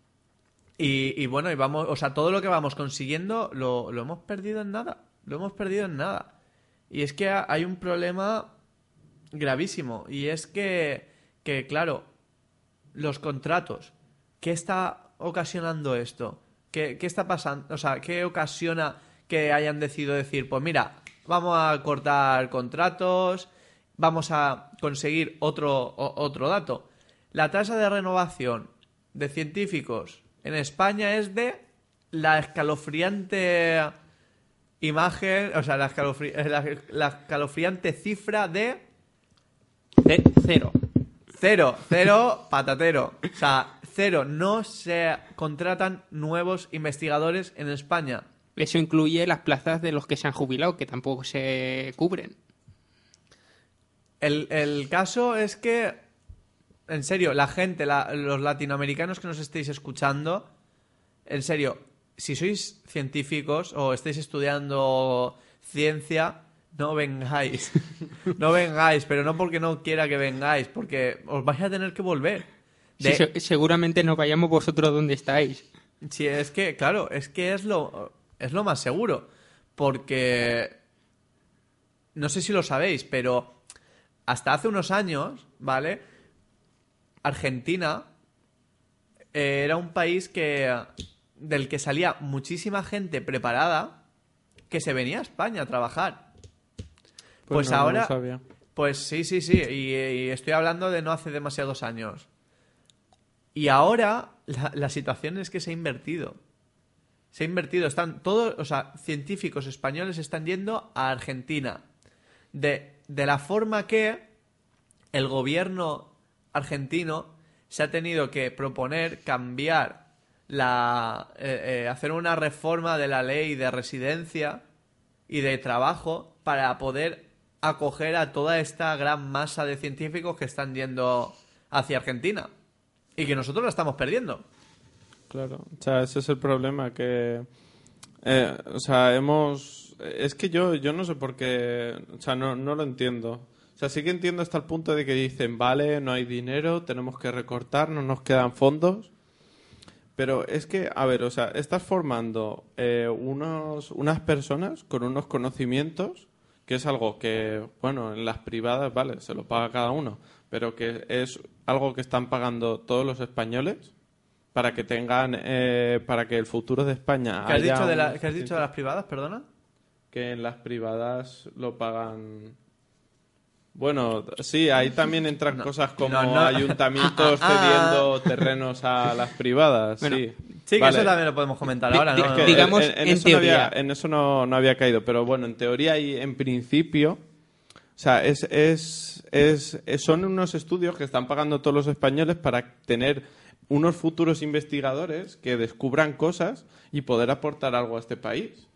Y, y bueno, y vamos, o sea, todo lo que vamos consiguiendo lo, lo hemos perdido en nada. Lo hemos perdido en nada. Y es que ha- hay un problema gravísimo. Y es que, que, claro, los contratos. ¿Qué está ocasionando esto? ¿Qué, qué está pasando? O sea, ¿qué ocasiona que hayan decidido decir, pues mira, vamos a cortar contratos, vamos a conseguir otro, o- otro dato? La tasa de renovación de científicos en España es de la escalofriante imagen, o sea, la, escalofri- eh, la- la escalofriante cifra de De cero. Cero, cero, patatero. O sea, cero. No se contratan nuevos investigadores en España. Eso incluye las plazas de los que se han jubilado, que tampoco se cubren. El, el caso es que, en serio, la gente, la- los latinoamericanos que nos estéis escuchando, en serio, si sois científicos o estáis estudiando ciencia, no vengáis. [laughs] No vengáis, pero no porque no quiera que vengáis, porque os vais a tener que volver. De- seguramente no vayamos vosotros donde estáis. Sí, es que, claro, es que es lo, es lo más seguro. Porque. No sé si lo sabéis, pero hasta hace unos años, ¿vale? Argentina eh, era un país que. del que salía muchísima gente preparada que se venía a España a trabajar. Pues, no, no lo ahora. sabía. Pues sí, sí, sí. Y, y estoy hablando de no hace demasiados años. Y ahora la, la situación es que se ha invertido. Se ha invertido. Están todos, o sea, científicos españoles están yendo a Argentina. De, de la forma que el gobierno argentino se ha tenido que proponer cambiar la. eh, eh, hacer una reforma de la ley de residencia y de trabajo para poder acoger a toda esta gran masa de científicos que están yendo hacia Argentina y que nosotros la estamos perdiendo. Claro, o sea, ese es el problema que... eh, o sea, hemos... Es que yo, yo no sé por qué... O sea, no, no lo entiendo. O sea, sí que entiendo hasta el punto de que dicen, vale, no hay dinero, tenemos que recortar, no nos quedan fondos. Pero es que, a ver, o sea, estás formando eh, unos, unas personas con unos conocimientos, que es algo que, bueno, en las privadas, vale, se lo paga cada uno, pero que es algo que están pagando todos los españoles para que tengan, eh, para que el futuro de España ¿Qué has, haya dicho de, la- qué has dicho de las privadas, perdona? que en las privadas lo pagan. Bueno, sí, ahí también entran cosas como no, no. ayuntamientos [laughs] Ah, ah, cediendo terrenos a las privadas. Bueno, sí, Sí, que Vale. eso también lo podemos comentar ahora, ¿no? digamos- en, en en eso no había, teoría. en eso no, no había caído, pero bueno, en teoría y en principio, o sea, es, es, es- son unos estudios que están pagando todos los españoles para tener unos futuros investigadores que descubran cosas y poder aportar algo a este país.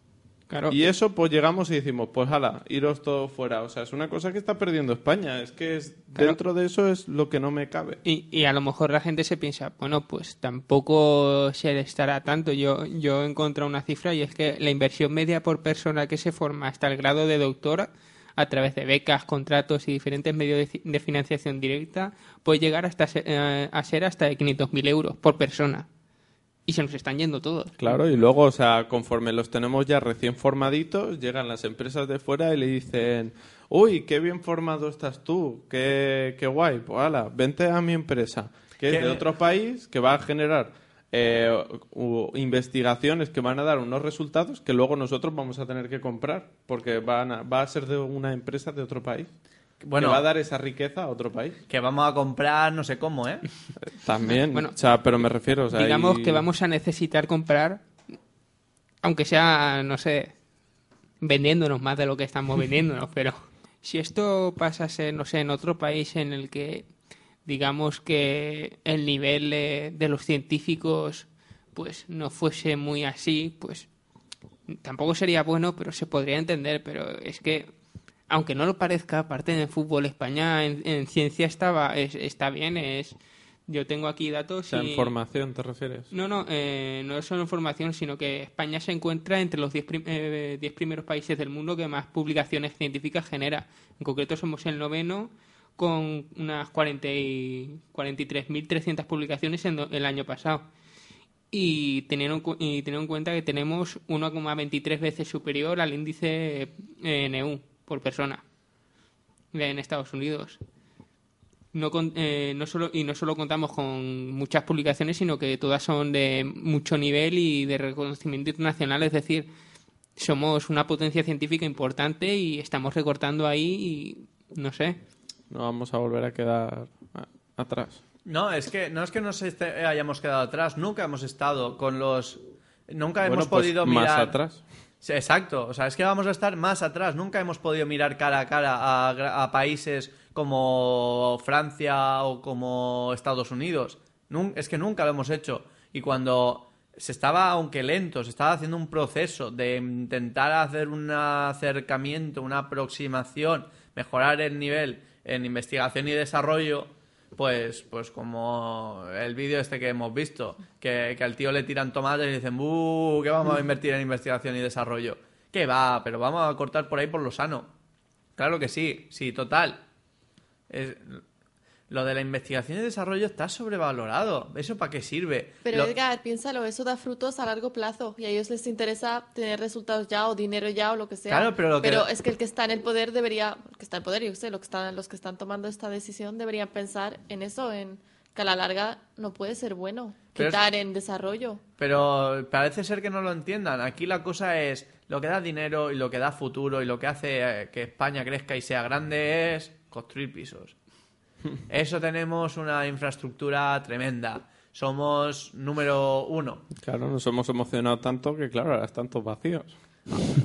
Claro. Y eso, pues llegamos y decimos, pues hala, iros todo fuera. O sea, es una cosa que está perdiendo España. Es que es, Claro. dentro de eso es lo que no me cabe. Y, y a lo mejor la gente se piensa, bueno, pues tampoco se estará tanto. Yo, yo he encontrado una cifra y es que la inversión media por persona que se forma hasta el grado de doctora, a través de becas, contratos y diferentes medios de, ci- de financiación directa, puede llegar hasta se- eh, a ser hasta de 500.000 euros por persona. Y se nos están yendo todos. Claro, y luego, o sea, conforme los tenemos ya recién formaditos, llegan las empresas de fuera y le dicen, uy, qué bien formado estás tú, qué, qué guay, pues hala, vente a mi empresa, que es de otro país, que va a generar eh, investigaciones que van a dar unos resultados que luego nosotros vamos a tener que comprar, porque van a- va a ser de una empresa de otro país. Bueno, que va a dar esa riqueza a otro país. que vamos a comprar no sé cómo, ¿eh? [laughs] También, Bueno, o sea, pero me refiero, o sea, Digamos que vamos a necesitar comprar, aunque sea, no sé, vendiéndonos más de lo que estamos vendiéndonos, pero si esto pasa a ser, no sé, en otro país en el que digamos que el nivel de los científicos pues no fuese muy así, pues tampoco sería bueno, pero se podría entender, pero es que aunque no lo parezca, aparte en el fútbol España en, en ciencia estaba es- está bien, es yo tengo aquí o datos sea, y en formación te refieres. no, no, eh, no es solo información, sino que España se encuentra entre los 10 prim- eh, 10 primeros países del mundo que más publicaciones científicas genera. En concreto somos el noveno con unas 40 y 43.300 publicaciones en el año pasado. Y teniendo, en cuenta que tenemos 1,23 veces superior al índice eh, NU por persona en Estados Unidos no eh, no solo y no solo contamos con muchas publicaciones sino que todas son de mucho nivel y de reconocimiento internacional es decir somos una potencia científica importante y estamos recortando ahí y no sé No vamos a volver a quedar a- atrás. No, es que no es que nos este- hayamos quedado atrás, nunca hemos estado con los nunca Bueno, hemos pues, podido más mirar atrás. Sí, exacto, o sea, es que vamos a estar más atrás, nunca hemos podido mirar cara a cara a, a países como Francia o como Estados Unidos. Nun- es que nunca lo hemos hecho y cuando se estaba, aunque lento, se estaba haciendo un proceso de intentar hacer un acercamiento, una aproximación, mejorar el nivel en investigación y desarrollo, pues, pues como el vídeo este que hemos visto, que, que al tío le tiran tomates y dicen, ¡buh! ¿Qué vamos a invertir en investigación y desarrollo? ¿Qué va? Pero vamos a cortar por ahí por lo sano. Claro que sí, sí, total. Es- lo de la investigación y desarrollo está sobrevalorado. ¿Eso para qué sirve? Pero Lo- Edgar, piénsalo, eso da frutos a largo plazo y a ellos les interesa tener resultados ya o dinero ya o lo que sea. Claro, pero lo que- es que el que está en el poder debería, el que está en el poder, yo sé, lo que están, los que están tomando esta decisión deberían pensar en eso, en que a la larga no puede ser bueno Pero es- quitar en desarrollo. Pero parece ser que no lo entiendan. Aquí la cosa es lo que da dinero y lo que da futuro y lo que hace eh, que España crezca y sea grande es construir pisos. [laughs] Eso tenemos una infraestructura tremenda. Somos número uno. Claro, nos hemos emocionado tanto que, claro, ahora están todos vacíos.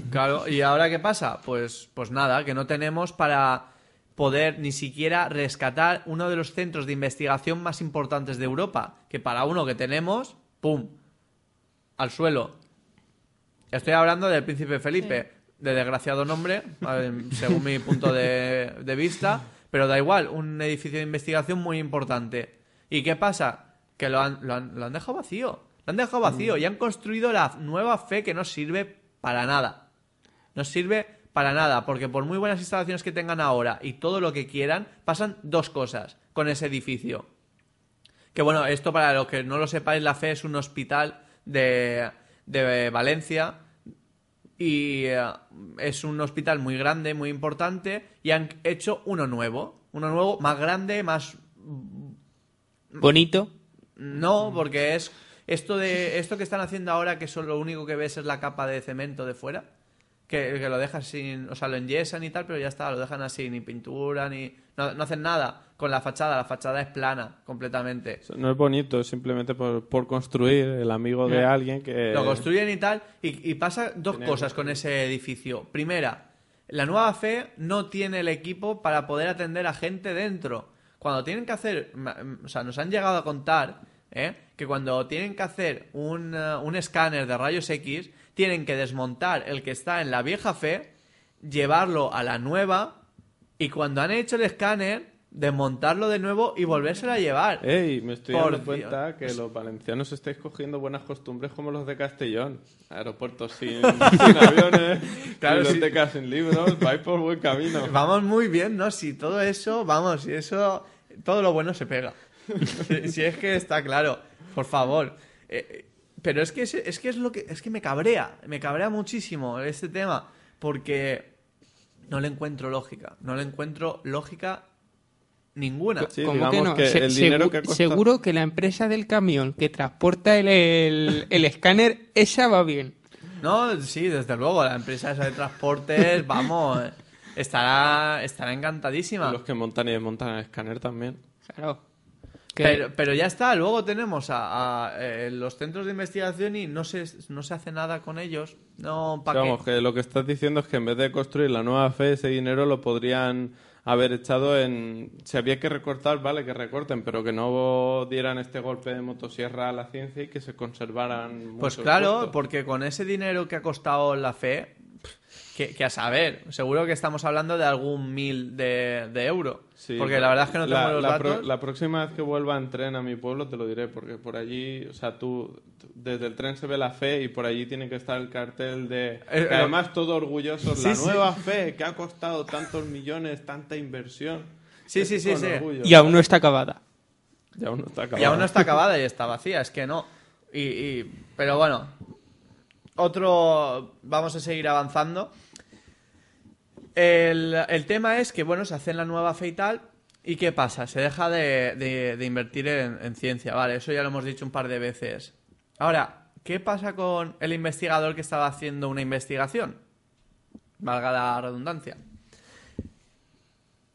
Claro, ¿y ahora qué pasa? Pues, pues nada, que no tenemos para poder ni siquiera rescatar uno de los centros de investigación más importantes de Europa. Que para uno que tenemos, ¡pum! Al suelo. Estoy hablando del príncipe Felipe, de desgraciado nombre, [laughs] según mi punto de, de vista, pero da igual, un edificio de investigación muy importante. ¿Y qué pasa? Que lo han, lo han, lo han dejado vacío. Lo han dejado vacío y han construido la nueva fe que no sirve para nada. No sirve para nada, porque por muy buenas instalaciones que tengan ahora y todo lo que quieran, pasan dos cosas con ese edificio. Que bueno, esto para los que no lo sepáis, la FE es un hospital de, de Valencia y eh, es un hospital muy grande, muy importante y han hecho uno nuevo. Uno nuevo más grande, más... bonito No, porque es esto de esto que están haciendo ahora que solo lo único que ves es la capa de cemento de fuera. Que, que lo dejan sin, o sea, lo enyesan y tal, pero ya está, lo dejan así, ni pintura, ni... No, no hacen nada con la fachada, la fachada es plana, completamente. No es bonito, es simplemente por, por construir el amigo de alguien que... Lo construyen y tal, y, y pasa dos cosas con ese edificio. Primera, la nueva fe no tiene el equipo para poder atender a gente dentro. Cuando tienen que hacer, o sea, nos han llegado a contar ¿eh? que cuando tienen que hacer un, eh, un escáner de rayos X, tienen que desmontar el que está en la vieja fe, llevarlo a la nueva, y cuando han hecho el escáner, desmontarlo de nuevo y volvérselo a llevar. Ey, me estoy Por dando cuenta que los valencianos estáis cogiendo buenas costumbres como los de Castellón. Aeropuertos sin, [laughs] sin aviones, Claro, sí. bibliotecas sin libros, vais por buen camino. Vamos muy bien, ¿no? Si todo eso, vamos, si eso, todo lo bueno se pega. [laughs] si, si es que está claro, por favor. Eh, pero es que es, es que es lo que es que me cabrea, me cabrea muchísimo este tema porque no le encuentro lógica, no le encuentro lógica ninguna. Sí, ¿Cómo que digamos no? que Se- el dinero segu- que ha costado- Seguro que la empresa del camión que transporta el, el, el escáner, esa va bien. No, sí, desde luego, la empresa esa de transportes, [laughs] vamos, estará, estará encantadísima. Los que montan y desmontan el escáner también. Claro. Que- Pero, pero ya está, luego tenemos a, a, eh, los centros de investigación y no se, no se hace nada con ellos. No. Vamos, que lo que estás diciendo es que en vez de construir la nueva fe, ese dinero lo podrían haber echado en... Si había que recortar, vale, que recorten, pero que no dieran este golpe de motosierra a la ciencia y que se conservaran Pues claro, puestos. porque con ese dinero que ha costado la fe, que, que a saber, seguro que estamos hablando de algún mil de, de euro. Sí, porque la verdad es que no tengo la, los la pro- datos. la próxima vez que vuelva en tren a mi pueblo te lo diré, porque por allí, o sea, tú, desde el tren se ve la fe y por allí tiene que estar el cartel de... Eh, que además todo orgulloso, Sí, la sí. nueva fe que ha costado tantos millones, tanta inversión. Sí, sí, sí, sí. orgullo. Y aún no está acabada. Y aún no está acabado. Y aún no está acabada y está vacía, es que no. Y, y- pero bueno, otro. Vamos a seguir avanzando. El, tema es que, bueno, se hace la nueva fe y tal. ¿Y qué pasa? Se deja de, invertir en, en ciencia, vale, eso ya lo hemos dicho un par de veces. Ahora, ¿qué pasa con el investigador que estaba haciendo una investigación? Valga la redundancia.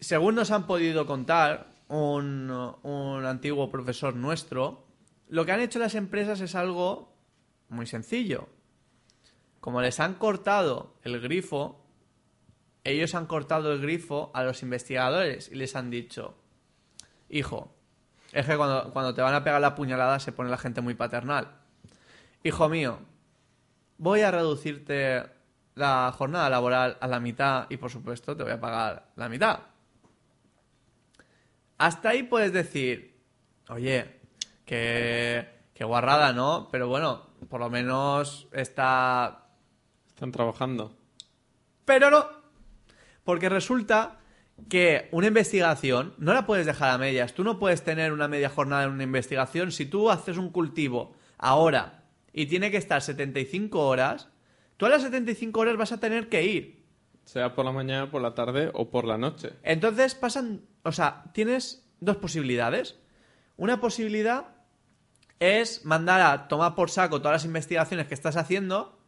Según nos han podido contar un antiguo profesor nuestro, lo que han hecho las empresas es algo muy sencillo. Como les han cortado el grifo, ellos han cortado el grifo a los investigadores y les han dicho, hijo, es que cuando, cuando te van a pegar la puñalada se pone la gente muy paternal. Hijo mío, voy a reducirte la jornada laboral a la mitad y por supuesto te voy a pagar la mitad. Hasta ahí puedes decir, oye, que, que guarrada, ¿no? Pero bueno, por lo menos está... Están trabajando. Pero no, porque resulta que una investigación no la puedes dejar a medias. Tú no puedes tener una media jornada en una investigación. Si tú haces un cultivo ahora y tiene que estar 75 horas, tú a las 75 horas vas a tener que ir. Sea por la mañana, por la tarde o por la noche. Entonces pasan, o sea, tienes dos posibilidades. Una posibilidad es mandar a tomar por saco todas las investigaciones que estás haciendo,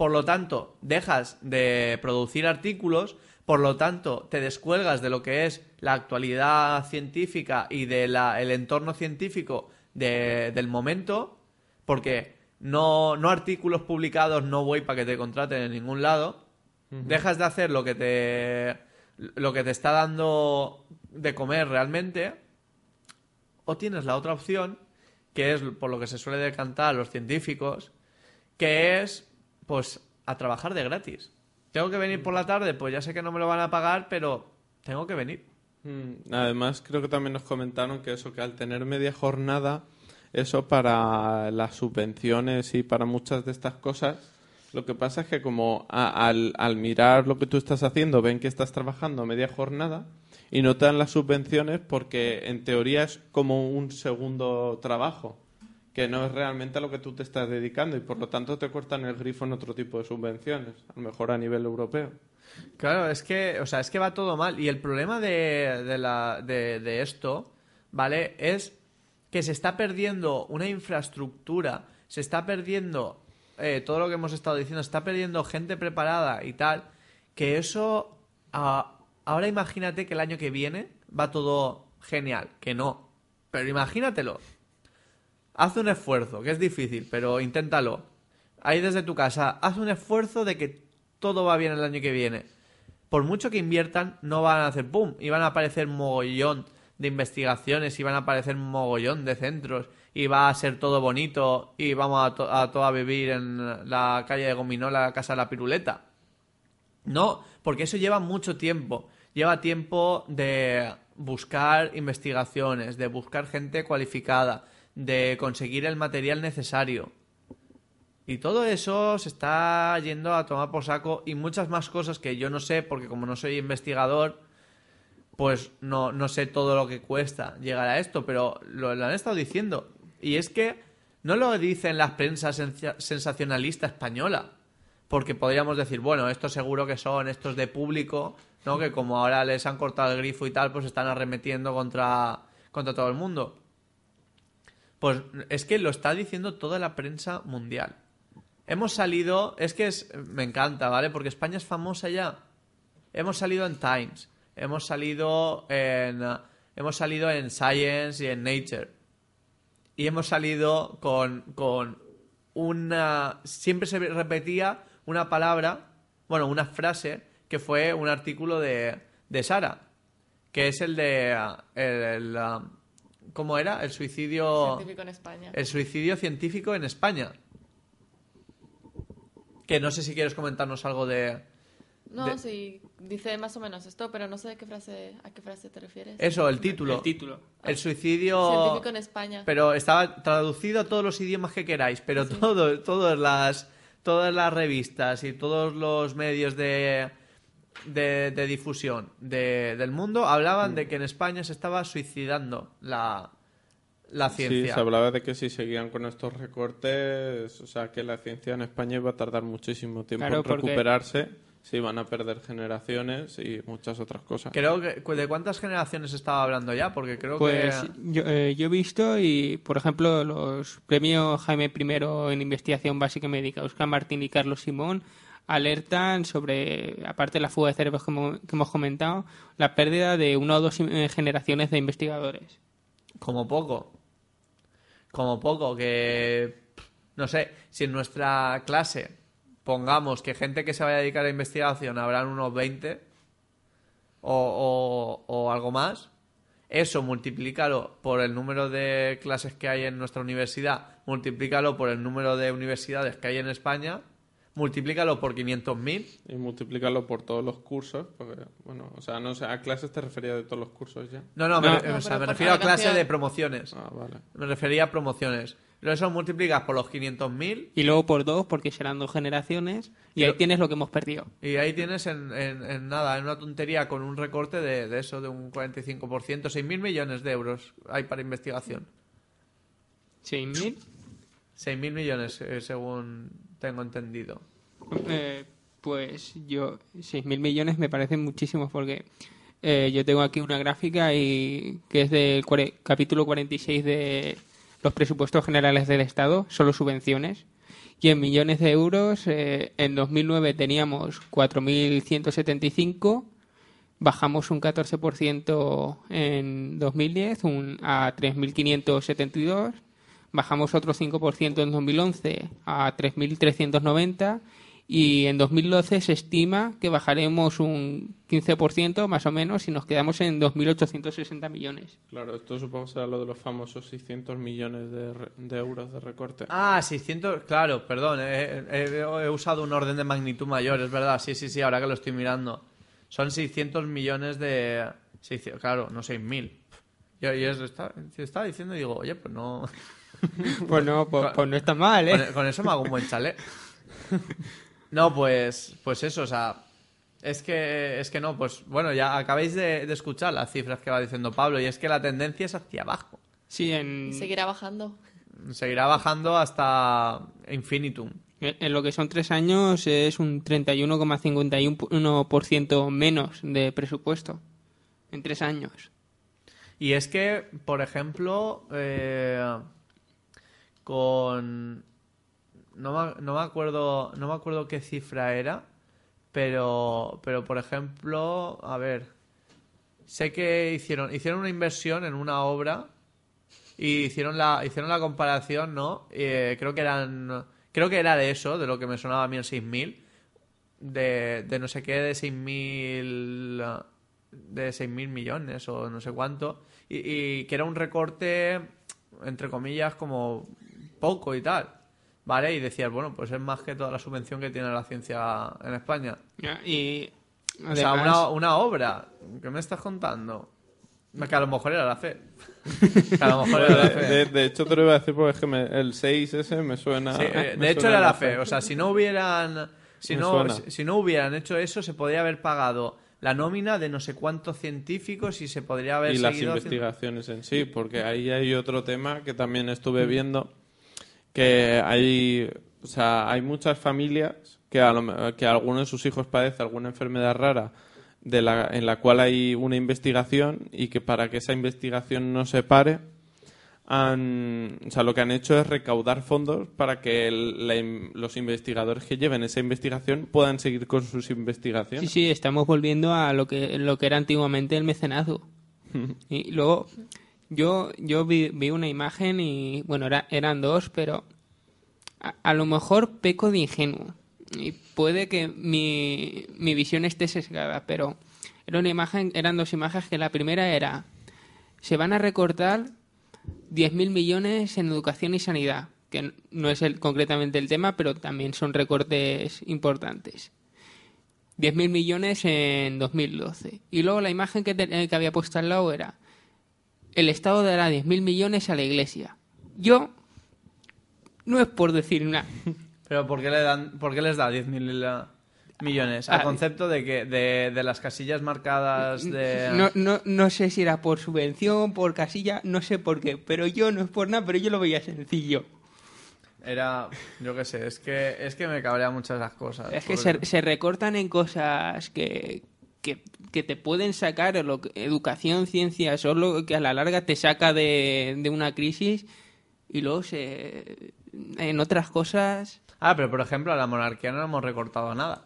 por lo tanto, dejas de producir artículos, por lo tanto, te descuelgas de lo que es la actualidad científica y del entorno científico de- del momento, porque no, no artículos publicados no voy para que te contraten en ningún lado, dejas de hacer lo que te lo que te está dando de comer realmente o tienes la otra opción que es por lo que se suele decantar los científicos que es pues a trabajar de gratis tengo que venir por la tarde pues ya sé que no me lo van a pagar pero tengo que venir. Mm, Además, creo que también nos comentaron que eso, que al tener media jornada, eso para las subvenciones y para muchas de estas cosas, lo que pasa es que como a- al, al mirar lo que tú estás haciendo, ven que estás trabajando media jornada y no te dan las subvenciones porque en teoría es como un segundo trabajo, que no es realmente a lo que tú te estás dedicando y por lo tanto te cortan el grifo en otro tipo de subvenciones, a lo mejor a nivel europeo. Claro, es que, o sea, es que va todo mal. Y el problema de, de, la, de, de esto, ¿vale? Es que se está perdiendo una infraestructura, se está perdiendo eh, todo lo que hemos estado diciendo, se está perdiendo gente preparada y tal, que eso, ahora imagínate que el año que viene va todo genial, que no. Pero imagínatelo. Haz un esfuerzo, que es difícil, pero inténtalo. Ahí desde tu casa, haz un esfuerzo de que todo va bien el año que viene. Por mucho que inviertan, no van a hacer boom y van a aparecer mogollón de investigaciones y van a aparecer mogollón de centros y va a ser todo bonito y vamos a, to- a vivir en la calle de Gominola, la casa de la piruleta. No, porque eso lleva mucho tiempo. Lleva tiempo de buscar investigaciones, de buscar gente cualificada, de conseguir el material necesario. Y todo eso se está yendo a tomar por saco y muchas más cosas que yo no sé, porque como no soy investigador, pues no, no sé todo lo que cuesta llegar a esto, pero lo, han estado diciendo. Y es que no lo dicen las prensa sensa- sensacionalista española, porque podríamos decir, bueno, estos seguro que son estos de público, ¿no? Que como ahora les han cortado el grifo y tal, pues están arremetiendo contra, contra todo el mundo. Pues es que lo está diciendo toda la prensa mundial. Hemos salido, es que es, me encanta, ¿vale? Porque España es famosa ya. hemos salido en Times, hemos salido en, hemos salido en Science y en Nature. Y hemos salido con, con una... Siempre se repetía una palabra, bueno, una frase que fue un artículo de, de Sara, que es el de... el- uh, ¿Cómo era? El suicidio... Científico en España. El suicidio científico en España. Que no sé si quieres comentarnos algo de... No, de- sí, dice más o menos esto, pero no sé a qué frase, a qué frase te refieres. Eso, el título. El título. El suicidio... Científico en España. Pero estaba traducido a todos los idiomas que queráis, pero todo, todas las todas las revistas y todos los medios de, de, de difusión de- del mundo hablaban de que en España se estaba suicidando la, la Sí, ciencia. se hablaba de que si seguían con estos recortes, o sea, que la ciencia en España iba a tardar muchísimo tiempo Claro, en porque- recuperarse, se iban a perder generaciones y muchas otras cosas. Creo que ¿de cuántas generaciones estaba hablando ya? Porque creo Pues que yo, eh, yo he visto y, por ejemplo, los premios Jaime I en investigación básica y médica, Oscar Martín y Carlos Simón, alertan sobre, aparte de la fuga de cerebros que hemos, comentado, la pérdida de una o dos eh, generaciones de investigadores. como poco. Como poco, que no sé, si en nuestra clase pongamos que gente que se vaya a dedicar a investigación habrán unos 20 o, o- o algo más, eso multiplícalo por el número de clases que hay en nuestra universidad, multiplícalo por el número de universidades que hay en España, multiplícalo por 500.000 Y multiplicarlo por todos los cursos, porque, bueno, o sea, no sé, a clases te refería de todos los cursos ya. No, no, No. me, No, o sea, me refiero a clase generación. de promociones. Ah, vale. Me refería a promociones. Pero eso multiplicas por los 500.000 Y luego por dos, porque serán dos generaciones, y ahí tienes lo que hemos perdido. Y ahí tienes en, en- en nada, en una tontería con un recorte de, de eso, de un 45%, 6.000 millones de euros hay para investigación. ¿6.000? 6.000 millones, eh, según tengo entendido. Eh, pues yo, 6.000 millones me parecen muchísimos porque eh, yo tengo aquí una gráfica y que es del capítulo 46 de los presupuestos generales del Estado, solo subvenciones. Y en millones de euros, eh, en 2009 teníamos 4.175, bajamos un 14% en 2010 un, a 3.572, bajamos otro 5% en 2011 a 3.390 y en 2012 se estima que bajaremos un 15% más o menos y nos quedamos en 2.860 millones. Claro, esto supongo será lo de los famosos 600 millones de, re- de euros de recorte. Ah, 600, claro, perdón, eh, eh, he usado un orden de magnitud mayor, es verdad, sí, sí, sí, ahora que lo estoy mirando. Son 600 millones de... 600, claro, no 6.000. Yo, yo eso estaba, estaba diciendo y digo, oye, pues no... [laughs] Pues no, pues, pues no está mal, ¿eh? Con, con eso me hago un buen chalet. [laughs] No, pues, pues eso, o sea, es que, es que no, pues bueno, ya acabáis de, de escuchar las cifras que va diciendo Pablo y es que la tendencia es hacia abajo. Sí, en, seguirá bajando. Seguirá bajando hasta infinitum. en lo que son tres años es un 31,51% menos de presupuesto. En tres años. Y es que, por ejemplo, eh, con no me, no me acuerdo no me acuerdo qué cifra era, pero pero por ejemplo, a ver, sé que hicieron hicieron una inversión en una obra y hicieron la hicieron la comparación, ¿no? Eh, creo que eran creo que era de eso, de lo que me sonaba a mí el 6000 de, de no sé qué de 6000 de 6.000 millones o no sé cuánto, y, y que era un recorte, entre comillas, como poco y tal, ¿vale? Y decías, bueno, pues es más que toda la subvención que tiene la ciencia en España. Y o sea, una, una obra, ¿qué me estás contando? Que a lo mejor era la fe. [laughs] Que a lo mejor era la De, fe. de- de hecho, te lo iba a decir porque es que me- el 6 ese me suena. Sí, eh, me de hecho suena era la fe. O sea, si no hubieran, si Me no, si, si no hubieran hecho eso, se podría haber pagado la nómina de no sé cuántos científicos y se podría haber y las haciendo- investigaciones en sí, porque ahí hay otro tema que también estuve viendo, que hay, o sea, hay muchas familias que, a lo que alguno de sus hijos padece alguna enfermedad rara de la, en la cual hay una investigación y que para que esa investigación no se pare han, o sea, lo que han hecho es recaudar fondos para que el- la los investigadores que lleven esa investigación puedan seguir con sus Sí, investigaciones. sí, estamos volviendo a lo que, lo que era antiguamente el mecenazgo. [laughs] y luego, yo, yo vi, vi una imagen y, bueno, era- eran dos, pero a, lo mejor peco de ingenuo. Y puede que mi, mi visión esté sesgada, pero era una imagen, eran dos imágenes que la primera era, se van a recortar 10.000 millones en educación y sanidad, que no es el, concretamente el tema, pero también son recortes importantes. 10.000 millones en 2012. Y luego la imagen que, te- eh, que había puesto al lado era, el Estado dará 10.000 millones a la Iglesia. Yo, no es por decir nada. [laughs] Pero ¿por qué, le dan, ¿por qué les da 10.000 millones? Al Ah, concepto de que de, de las casillas marcadas de... [laughs] No, no, no sé si era por subvención, por casilla, no sé por qué, pero yo no es por nada, pero yo lo veía sencillo. Era, yo qué sé, es que, es que me cabrea muchas las cosas. Es que se recortan en cosas que, que, que te pueden sacar, lo que- educación, ciencia, solo que a la larga te saca de, de una crisis y luego se, en otras cosas... Ah, pero por ejemplo, a la monarquía no le hemos recortado nada.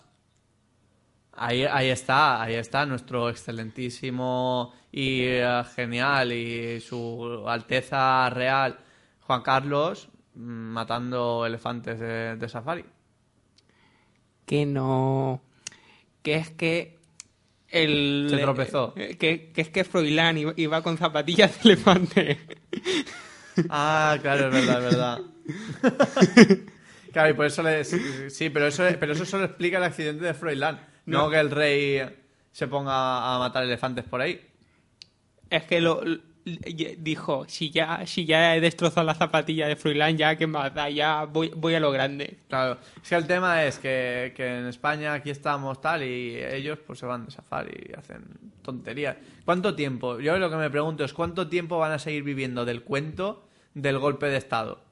Ahí, ahí está, ahí está nuestro excelentísimo y eh, genial y su Alteza Real Juan Carlos mm, matando elefantes de, de safari. que no que es que el Se tropezó. eh, que, que es que Froilán iba, iba con zapatillas de elefante Ah, claro, es verdad, es verdad. [laughs] claro, y por eso le... Sí, pero eso, pero eso solo explica el accidente de Froilán. No, No. que el rey se ponga a matar elefantes por ahí. es que lo dijo si ya si ya he destrozado la zapatilla de Froilán ya que más da ya voy voy a lo grande Claro, es que el tema es que, que en España aquí estamos tal y ellos pues se van de safari y hacen tonterías. ¿Cuánto tiempo? Yo lo que me pregunto es ¿cuánto tiempo van a seguir viviendo del cuento del golpe de Estado?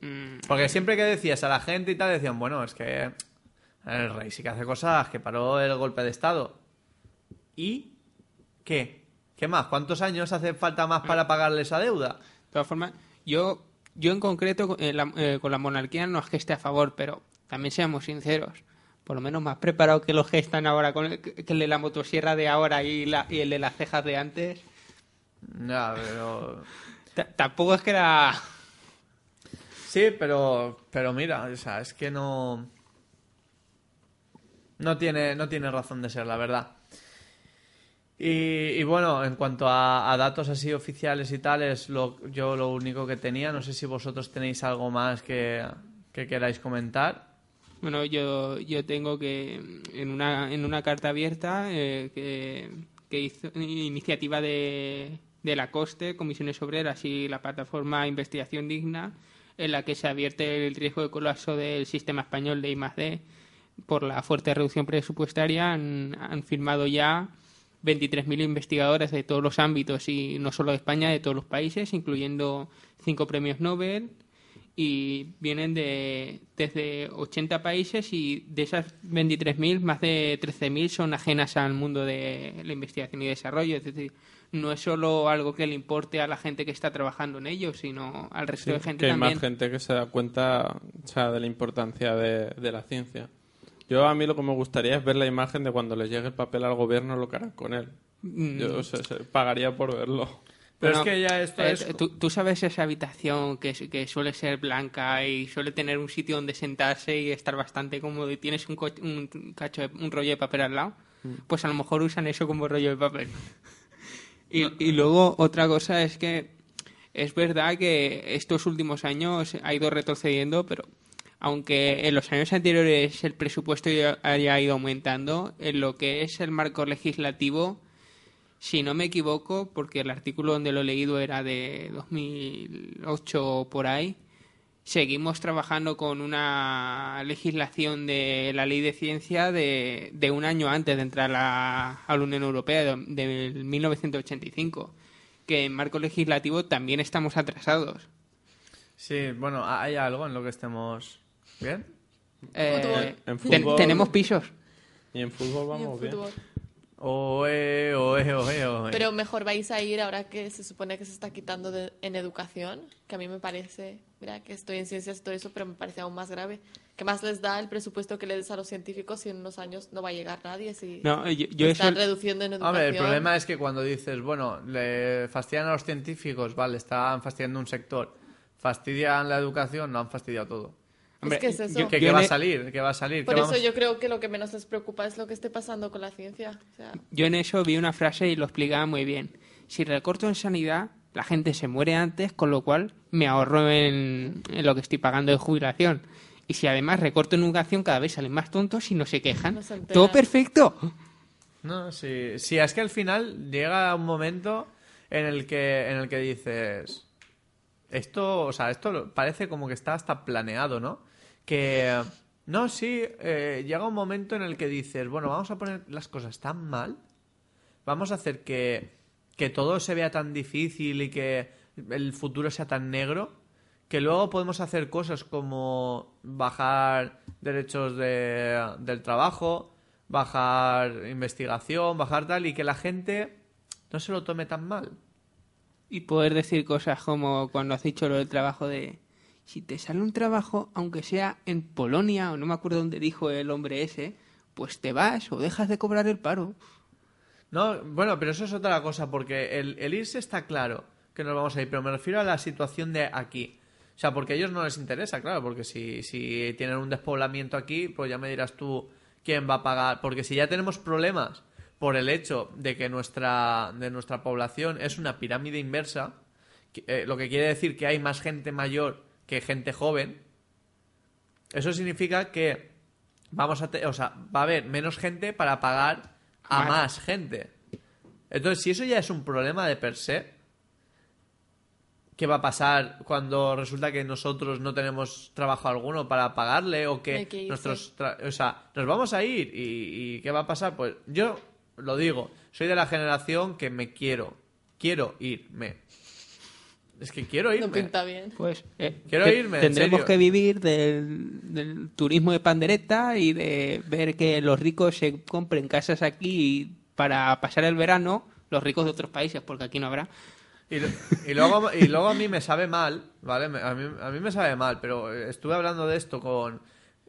Mm, Porque siempre que decías a la gente y tal, decían, bueno, es que el rey sí que hace cosas, que paró el golpe de Estado. ¿Y qué? ¿Qué más? ¿Cuántos años hace falta más para pagarle esa deuda? de todas formas yo yo en concreto eh, la- eh, con la monarquía no es que esté a favor pero también seamos sinceros por lo menos más preparado que los que están ahora con el, que el de la motosierra de ahora y, la, y el de las cejas de antes Ya, pero... Ta- tampoco es que era [laughs] Sí, pero, pero mira, o sea, es que no... No tiene, no tiene razón de ser, la verdad. Y, y bueno, en cuanto a, datos así oficiales y tales, lo, yo lo único que tenía, no sé si vosotros tenéis algo más que, que queráis comentar. Bueno, yo, yo tengo que en una, en una carta abierta eh, que, que hizo iniciativa de, de la COSTE, Comisiones Obreras y la plataforma Investigación Digna, en la que se advierte el riesgo de colapso del sistema español de I+D por la fuerte reducción presupuestaria. Han firmado ya 23.000 investigadores de todos los ámbitos y no solo de España, de todos los países, incluyendo cinco premios Nobel y vienen de desde 80 países y de esas 23.000 más de 13.000 son ajenas al mundo de la investigación y desarrollo es decir no es solo algo que le importe a la gente que está trabajando en ello sino al resto de gente que hay también más gente que se da cuenta o sea, de la importancia de, de la ciencia. Yo a mí lo que me gustaría es ver la imagen de cuando les llegue el papel al gobierno lo que harán con él. Mm. Yo pagaría por verlo. Pero Bueno, es que ya esto eh, es... tú, tú sabes esa habitación que, que suele ser blanca y suele tener un sitio donde sentarse y estar bastante cómodo y tienes un, cacho de- un rollo de papel al lado pues a lo mejor usan eso como rollo de papel [laughs] y, y luego otra cosa es que es verdad que estos últimos años ha ido retrocediendo pero aunque en los años anteriores el presupuesto ya haya ido aumentando en lo que es el marco legislativo si no me equivoco, porque el artículo donde lo he leído era de 2008 o por ahí, seguimos trabajando con una legislación de la ley de ciencia de, un año antes de entrar a a la Unión Europea, de, de 1985, que en marco legislativo también estamos atrasados. Sí, bueno, hay algo en lo que estemos... ¿Bien? Eh, En ten- fútbol- tenemos pisos. Y en fútbol Y en vamos bien. fútbol. Oe, oe, oe, oe. Pero mejor vais a ir ahora que se supone que se está quitando de- en educación, que a mí me parece, mira, que estoy en ciencias y todo eso, pero me parece aún más grave. ¿Qué más les da el presupuesto que le des a los científicos si en unos años no va a llegar nadie? Si No, yo, yo eso... están reduciendo en educación. Hombre, el problema es que cuando dices, bueno, le fastidian a los científicos, vale, están fastidiando un sector, fastidian la educación, no han fastidiado todo. Hombre, es que es eso. ¿Qué, va a salir? ¿Qué va a salir? Por ¿Qué eso vamos- yo creo que lo que menos les preocupa es lo que esté pasando con la ciencia. O sea, Yo en eso vi una frase y lo explicaba muy bien. Si recorto en sanidad, la gente se muere antes, con lo cual me ahorro en, en lo que estoy pagando de jubilación. Y si además recorto en educación, cada vez salen más tontos y no se quejan. No se enteran. Todo perfecto. No, sí, sí, es que al final llega un momento en el que, en el que dices, esto, o sea, esto parece como que está hasta planeado, ¿no? Que, no, sí, eh, llega un momento en el que dices, bueno, vamos a poner las cosas tan mal, vamos a hacer que, que todo se vea tan difícil y que el futuro sea tan negro, que luego podemos hacer cosas como bajar derechos de- del trabajo, bajar investigación, bajar tal, y que la gente no se lo tome tan mal. Y poder decir cosas como cuando has dicho lo del trabajo de... Si te sale un trabajo, aunque sea en Polonia, o no me acuerdo dónde dijo el hombre ese, pues te vas o dejas de cobrar el paro. No, bueno, pero eso es otra cosa, porque el, el irse está claro que nos vamos a ir, pero me refiero a la situación de aquí. O sea, porque a ellos no les interesa, claro, porque si, si tienen un despoblamiento aquí, pues ya me dirás tú quién va a pagar. Porque si ya tenemos problemas por el hecho de que nuestra, de nuestra población es una pirámide inversa, eh, lo que quiere decir que hay más gente mayor que gente joven, eso significa que vamos a o sea, va a haber menos gente para pagar a Más. más gente. Entonces, si eso ya es un problema de per se, ¿qué va a pasar cuando resulta que nosotros no tenemos trabajo alguno para pagarle o que nuestros o sea, nos vamos a ir y, y qué va a pasar? Pues yo lo digo, soy de la generación que me quiero, quiero irme. Es que quiero irme. no pinta bien. Pues eh, Quiero irme, en tendremos serio. que vivir del, del turismo de pandereta y de ver que los ricos se compren casas aquí para pasar el verano, los ricos de otros países, porque aquí no habrá. Y, luego, y luego a mí me sabe mal, ¿vale? A mí, a mí me sabe mal, pero estuve hablando de esto con,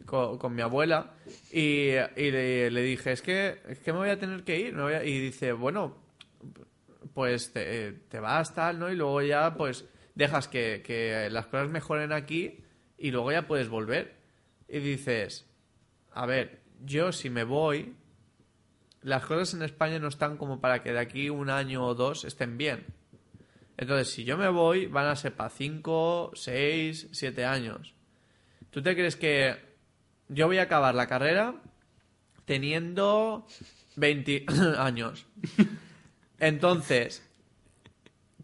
con, con mi abuela y, y le, le dije, es que, es que me voy a tener que ir. me voy a-". Y dice, bueno, pues te, te vas tal, ¿no? Y luego ya, pues, dejas que, que las cosas mejoren aquí y luego ya puedes volver. Y dices, a ver, yo si me voy, las cosas en España no están como para que de aquí un año o dos estén bien. Entonces, si yo me voy, van a ser para 5, 6, 7 años. ¿Tú te crees que yo voy a acabar la carrera teniendo 20 [laughs] años? Entonces,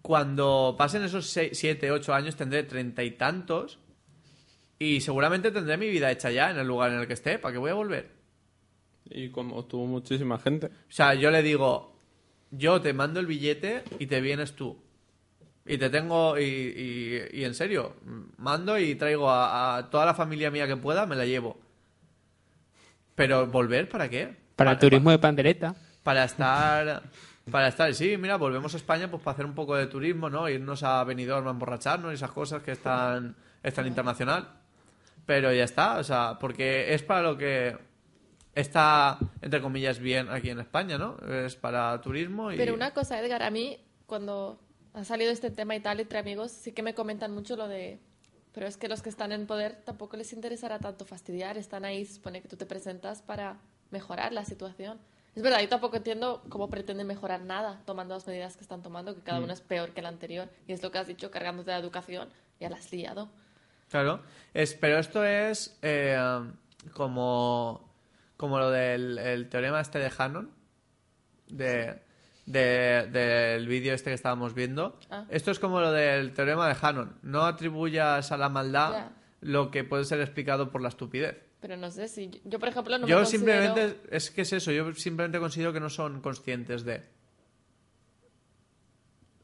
cuando pasen esos 7, 8 años, tendré treinta y tantos y seguramente tendré mi vida hecha ya en el lugar en el que esté. ¿Para qué voy a volver? Y como tuvo muchísima gente. O sea, yo le digo, yo te mando el billete y te vienes tú. Y te tengo, y, y- y en serio, mando y traigo a, a toda la familia mía que pueda, me la llevo. Pero volver, ¿para qué? Para el turismo de pandereta. Para estar, para estar, sí, mira, volvemos a España pues para hacer un poco de turismo, ¿no? Irnos a Benidorm a emborracharnos y esas cosas que están, están internacional. Pero ya está, o sea, porque es para lo que está, entre comillas, bien aquí en España, ¿no? Es para turismo y... Pero una cosa, Edgar, a mí cuando ha salido este tema y tal entre amigos, sí que me comentan mucho lo de... Pero es que los que están en poder tampoco les interesará tanto fastidiar, están ahí, supone que tú te presentas para mejorar la situación. Es verdad, yo tampoco entiendo cómo pretenden mejorar nada tomando las medidas que están tomando, que cada una es peor que la anterior. Y es lo que has dicho, cargándote de educación, ya la has liado. Claro, es, pero esto es eh, como, como lo del el teorema este de Hannon, de, de- del vídeo este que estábamos viendo. Ah. Esto es como lo del teorema de Hannon. No atribuyas a la maldad lo que puede ser explicado por la estupidez. Pero no sé si... Yo, por ejemplo, no yo me considero... simplemente, es que es eso, yo simplemente considero que no son conscientes de...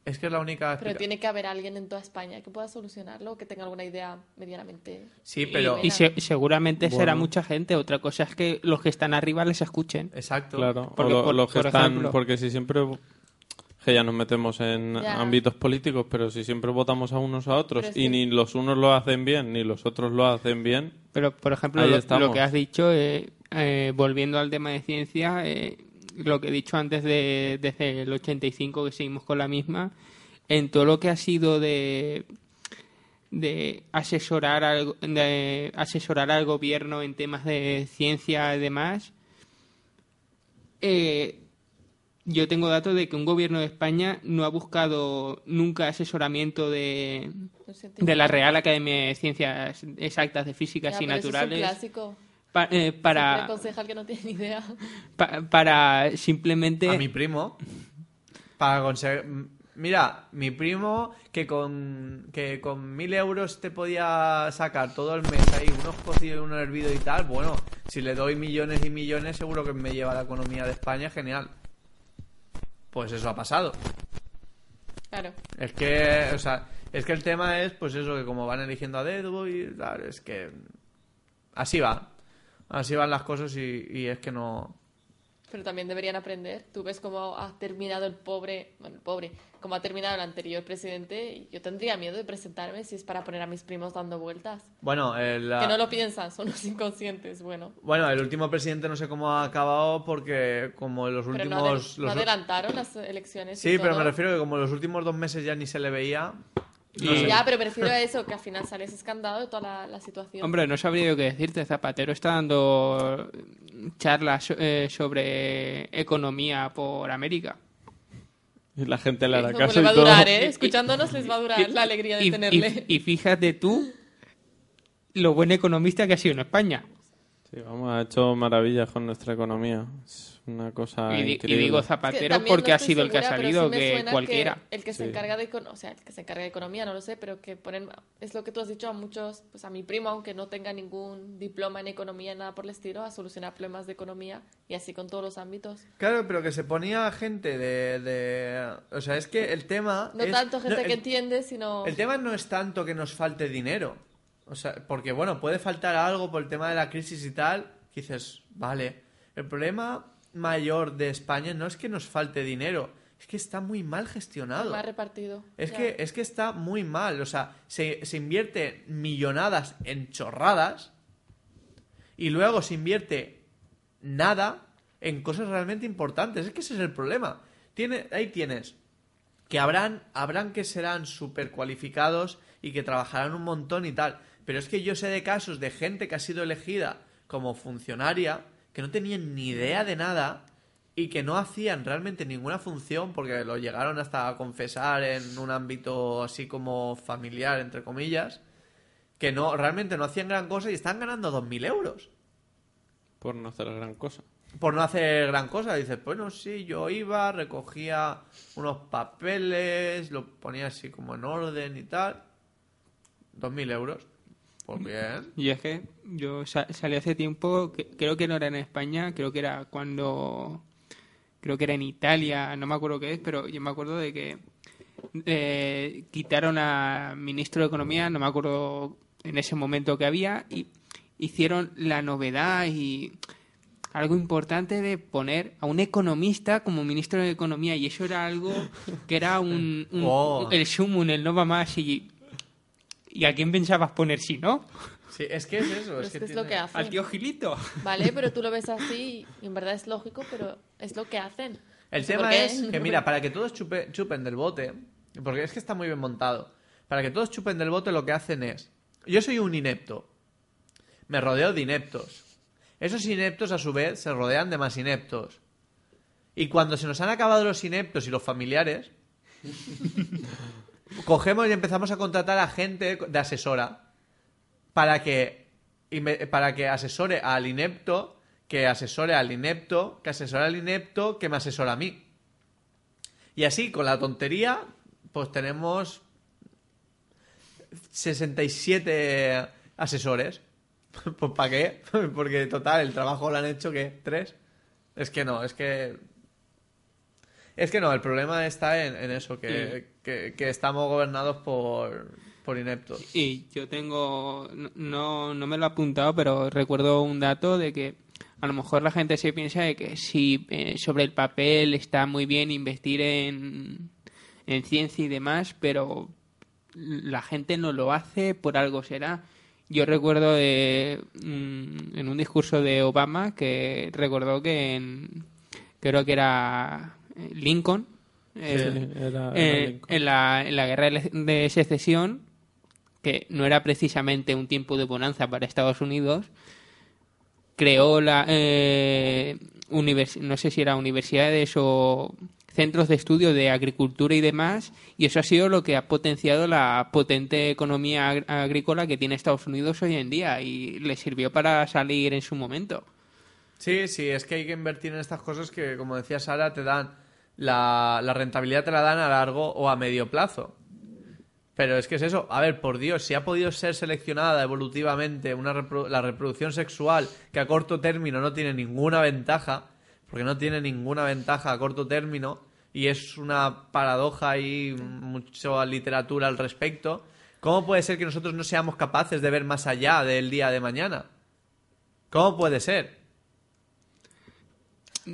Es que es la única... Pero explica- tiene que haber alguien en toda España que pueda solucionarlo, que tenga alguna idea medianamente. Sí, pero... Y se- seguramente será mucha gente. Otra cosa es que los que están arriba les escuchen. Exacto. Claro, Porque, o lo- por- los que por están, ejemplo- porque si siempre, que ya nos metemos en Ya. ámbitos políticos, pero si siempre votamos a unos a otros Pero y ni los unos lo hacen bien ni los otros lo hacen bien, Pero, por ejemplo, Ahí lo, estamos. lo que has dicho, eh, eh, volviendo al tema de ciencia, eh, lo que he dicho antes de, desde el 85 que seguimos con la misma, en todo lo que ha sido de de asesorar al, de asesorar al gobierno en temas de ciencia y demás eh, yo tengo datos de que un gobierno de España no ha buscado nunca asesoramiento de, de la Real Academia de Ciencias Exactas de Físicas Ya, y pero eso Naturales Es un clásico. pa- eh, para, aconseja al que no tiene ni idea. pa- para simplemente A mi primo. Para conseguir... Mira, mi primo que con que con mil euros te podía sacar todo el mes ahí unos cocidos y unos hervidos y tal, bueno, si le doy millones y millones seguro que me lleva la economía de España, genial. Pues eso ha pasado. Claro. Es que, o sea, es que el tema es, pues eso, que como van eligiendo a dedo y tal, es que así va. Así van las cosas y, y es que no... Pero también deberían aprender. Tú ves cómo ha terminado el pobre, bueno, el pobre, cómo ha terminado el anterior presidente. y Yo tendría miedo de presentarme si es para poner a mis primos dando vueltas. Bueno, el, Que no lo piensan, son los inconscientes. Bueno, bueno, el último presidente no sé cómo ha acabado porque como en los pero últimos... no, adel- no los- adelantaron las elecciones. y Sí, pero me todo. refiero que como en los últimos dos meses ya ni se le veía... no Y-. Ya, pero me refiero a eso, que al final sale ese escándalo de toda la, la situación. Hombre, no sabría yo qué decirte. Zapatero está dando charlas eh, sobre economía por América. y la gente le hará caso le va a durar, ¿eh? Escuchándonos les va a durar la alegría de Y- tenerle. Y, y fíjate tú lo buen economista que ha sido en España. Sí, vamos, ha hecho maravillas con nuestra economía. Es una cosa y, di- y increíble. digo Es que Zapatero porque no ha sido el que ha salido sí me que suena cualquiera. el que se encarga de o sea, el que se encarga de economía, no lo sé, pero que ponen es lo que tú has dicho a muchos, pues a mi primo, aunque no tenga ningún diploma en economía nada por el estilo, a solucionar problemas de economía y así con todos los ámbitos. Claro, pero que se ponía gente de... de- O sea, es que el tema... No es- tanto gente no, que entiende, sino El tema no es tanto que nos falte dinero. O sea, porque bueno, puede faltar algo por el tema de la crisis y tal. Que dices, vale. El problema mayor de España no es que nos falte dinero, es que está muy mal gestionado. más repartido. Es Ya. que, es que está muy mal. O sea, se, se invierte millonadas en chorradas y luego se invierte nada en cosas realmente importantes. Es que ese es el problema. Tiene, ahí tienes que habrán, habrán que serán súper cualificados y que trabajarán un montón y tal. Pero es que yo sé de casos de gente que ha sido elegida como funcionaria que no tenían ni idea de nada y que no hacían realmente ninguna función porque lo llegaron hasta a confesar en un ámbito así como familiar, entre comillas, que no realmente no hacían gran cosa y están ganando 2.000 euros Por no hacer gran cosa. por no hacer gran cosa. Dices, bueno, sí, yo iba, recogía unos papeles, lo ponía así como en orden y tal. 2.000 euros. Pues bien. Y es que yo sa- salí hace tiempo, que- creo que no era en España, creo que era cuando. Creo que era en Italia, no me acuerdo qué es, pero yo me acuerdo de que eh, quitaron a ministro de Economía, no me acuerdo en ese momento que había, y hicieron la novedad y algo importante de poner a un economista como ministro de Economía, y eso era algo que era un. un- [laughs] Oh. el sumum, el no va más, y. ¿Y a quién pensabas poner si no? Sí, es que es eso. Es es que que es lo que hacen. Al tío Gilito. Vale, pero tú lo ves así y en verdad es lógico, pero es lo que hacen. El No sé tema es que, mira, para que todos chupe- chupen del bote, porque es que está muy bien montado, para que todos chupen del bote lo que hacen es, yo soy un inepto, me rodeo de ineptos, esos ineptos a su vez se rodean de más ineptos, y cuando se nos han acabado los ineptos y los familiares, [laughs] cogemos y empezamos a contratar a gente de asesora para que, para que asesore al inepto, que asesore al inepto, que asesore al inepto, que me asesora a mí. Y así, con la tontería, pues tenemos 67 asesores. [laughs] Pues ¿para qué? [laughs] Porque total, el trabajo lo han hecho que tres. Es que no, es que Es que no, el problema está en, en eso, que, que- que estamos gobernados por, por ineptos. Y yo tengo, no- no, me lo he apuntado, pero recuerdo un dato de que a lo mejor la gente se piensa de que sí, eh, sobre el papel está muy bien investir en, en ciencia y demás, pero la gente no lo hace, por algo será. Yo recuerdo de, mm, en un discurso de Obama que recordó que en, creo que era eh, Lincoln, el- Sí, era- era eh, Lincoln. en, la, en la guerra de- secesión, que no era precisamente un tiempo de bonanza para Estados Unidos, creó la eh, no sé si era universidades o centros de estudio de agricultura y demás y eso ha sido lo que ha potenciado la potente economía ag- agrícola que tiene Estados Unidos hoy en día y le sirvió para salir en su momento. Sí, sí, es que hay que invertir en estas cosas que, como decía Sara, te dan la, rentabilidad te la dan a largo o a medio plazo. Pero es que es eso, a ver, por Dios, si ha podido ser seleccionada evolutivamente una la reproducción sexual que a corto término no tiene ninguna ventaja, porque no tiene ninguna ventaja a corto término, y es una paradoja y mucha literatura al respecto, ¿cómo puede ser que nosotros no seamos capaces de ver más allá del día de mañana? ¿Cómo puede ser?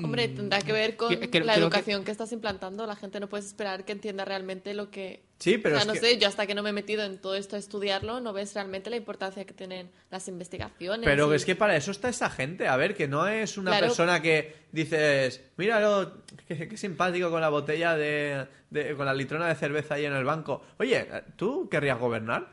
Hombre, tendrá que ver con Mm. La educación que... estás implantando. La gente no puedes esperar que entienda realmente lo que... Sí, pero o sea, es no que- sé, yo hasta que no me he metido en todo esto a estudiarlo, no ves realmente la importancia que tienen las investigaciones. Pero y- es que para eso está esa gente. A ver, que no es una Claro. persona que dices, míralo, qué, qué simpático con la botella de, de- con la litrona de cerveza ahí en el banco. Oye, ¿tú querrías gobernar?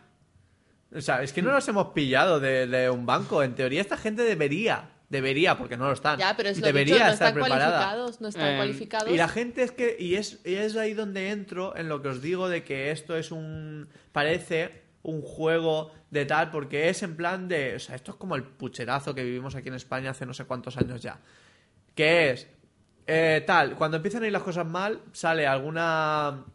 O sea, es que no nos hemos pillado de, de un banco. En teoría, esta gente debería, debería, porque no lo están. Ya, pero es lo debería dicho, no estar están preparada. cualificados, no están Eh, cualificados. Y la gente es que, y es, y es ahí donde entro en lo que os digo de que esto es un, parece un juego de tal, porque es en plan de, o sea, esto es como el pucherazo que vivimos aquí en España hace no sé cuántos años ya. Que es, eh, tal, cuando empiezan a ir las cosas mal, sale alguna,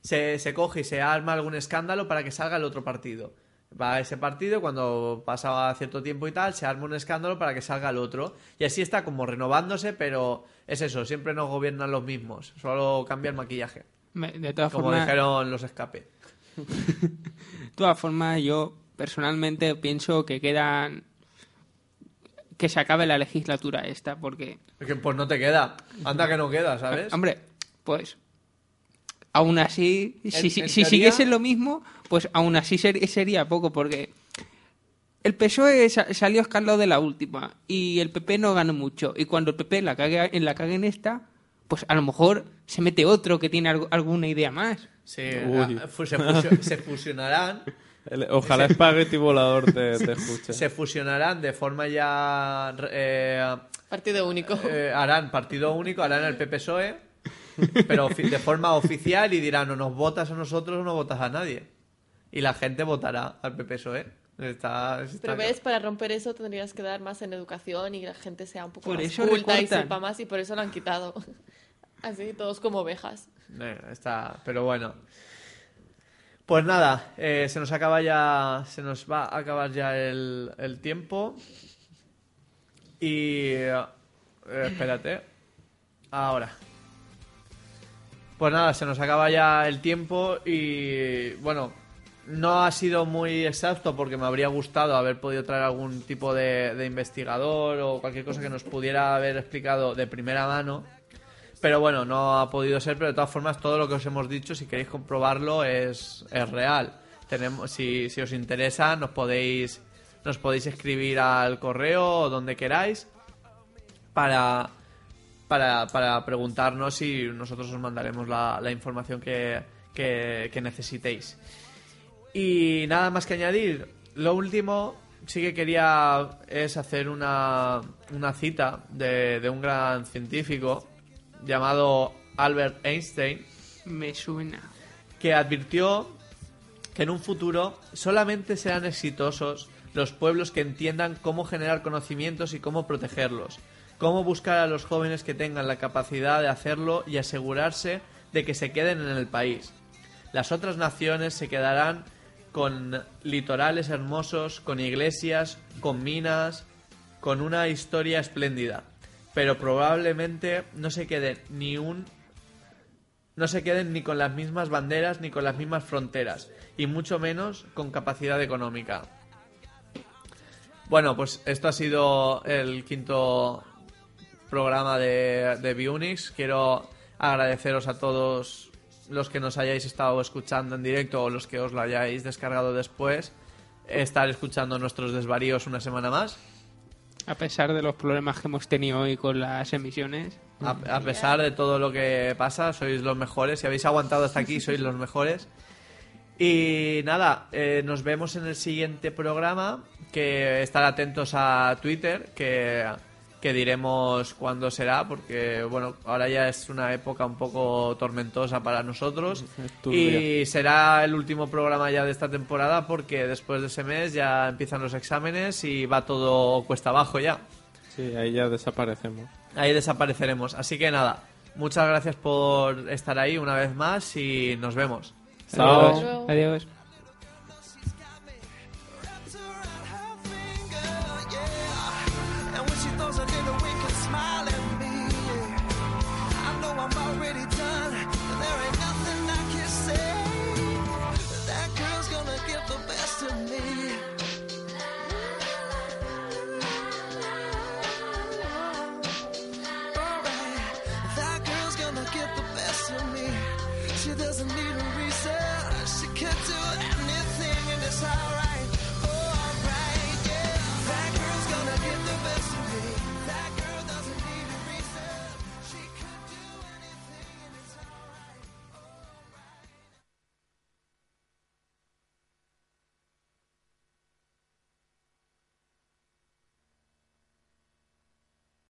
se, se coge y se arma algún escándalo para que salga el otro partido. Va a ese partido, cuando pasa cierto tiempo y tal, se arma un escándalo para que salga el otro. Y así está como renovándose, pero es eso, siempre nos gobiernan los mismos. Solo cambia el maquillaje. De todas Como formas, dijeron los escape. De [laughs] todas formas, yo personalmente pienso que quedan. que se acabe la legislatura esta, porque. Es que pues no te queda. Anda que no queda, ¿sabes? [laughs] Hombre, pues. Aún así, si, En- si, en si teoría- siguiese lo mismo, pues aún así ser- sería poco, porque. El PSOE sa- salió escalado de la última y el PP no ganó mucho. Y cuando el PP la cague en la cague en esta, pues a lo mejor se mete otro que tiene algo- alguna idea más. Sí, se, fusio- [laughs] se fusionarán. El- Ojalá Spaghetti Volador te, te escuche. Se fusionarán de forma ya. eh, Partido único. eh, harán partido único, harán el PPSOE, [laughs] pero de forma oficial y dirán o nos votas a nosotros o no votas a nadie. Y la gente votará al PPSOE. E. Está, está Pero ves, para romper eso tendrías que dar más en educación y que la gente sea un poco Por más eso culta y sepa más y por eso lo han quitado. [laughs] Así, todos como ovejas. Eh, está, pero bueno. Pues nada, eh, se nos acaba ya, se nos va a acabar ya el, el tiempo. Y eh, espérate, ahora. Pues nada, se nos acaba ya el tiempo y bueno, no ha sido muy exacto porque me habría gustado haber podido traer algún tipo de, investigador o cualquier cosa que nos pudiera haber explicado de primera mano. Pero bueno, no ha podido ser, pero de todas formas todo lo que os hemos dicho, si queréis comprobarlo, es, es real. Tenemos, si, si os interesa, nos podéis, nos podéis escribir al correo o donde queráis para, para, para preguntarnos y nosotros os mandaremos la, la información que, que, que necesitéis. Y nada más que añadir. Lo último, sí que quería es hacer una, una cita de, de un gran científico llamado Albert Einstein, Me suena. que advirtió que en un futuro solamente serán exitosos los pueblos que entiendan cómo generar conocimientos y cómo protegerlos, cómo buscar a los jóvenes que tengan la capacidad de hacerlo y asegurarse de que se queden en el país. Las otras naciones se quedarán con litorales hermosos, con iglesias, con minas, con una historia espléndida. pero probablemente no se queden ni un no se queden ni con las mismas banderas ni con las mismas fronteras y mucho menos con capacidad económica. Bueno, pues esto ha sido el quinto programa de, de Biunix. Quiero agradeceros a todos los que nos hayáis estado escuchando en directo o los que os lo hayáis descargado después, estar escuchando nuestros desvaríos una semana más. A pesar de los problemas que hemos tenido hoy con las emisiones. A, a pesar de todo lo que pasa, sois los mejores. Si habéis aguantado hasta aquí, sois los mejores. Y nada, eh, nos vemos en el siguiente programa. Que estar atentos a Twitter, que, que diremos cuándo será, porque bueno, ahora ya es una época un poco tormentosa para nosotros. [laughs] Y será el último programa ya de esta temporada, porque después de ese mes ya empiezan los exámenes y va todo cuesta abajo ya. Sí, ahí ya desaparecemos. Ahí desapareceremos. Así que nada, muchas gracias por estar ahí una vez más y nos vemos. Chao. Adiós. Adiós.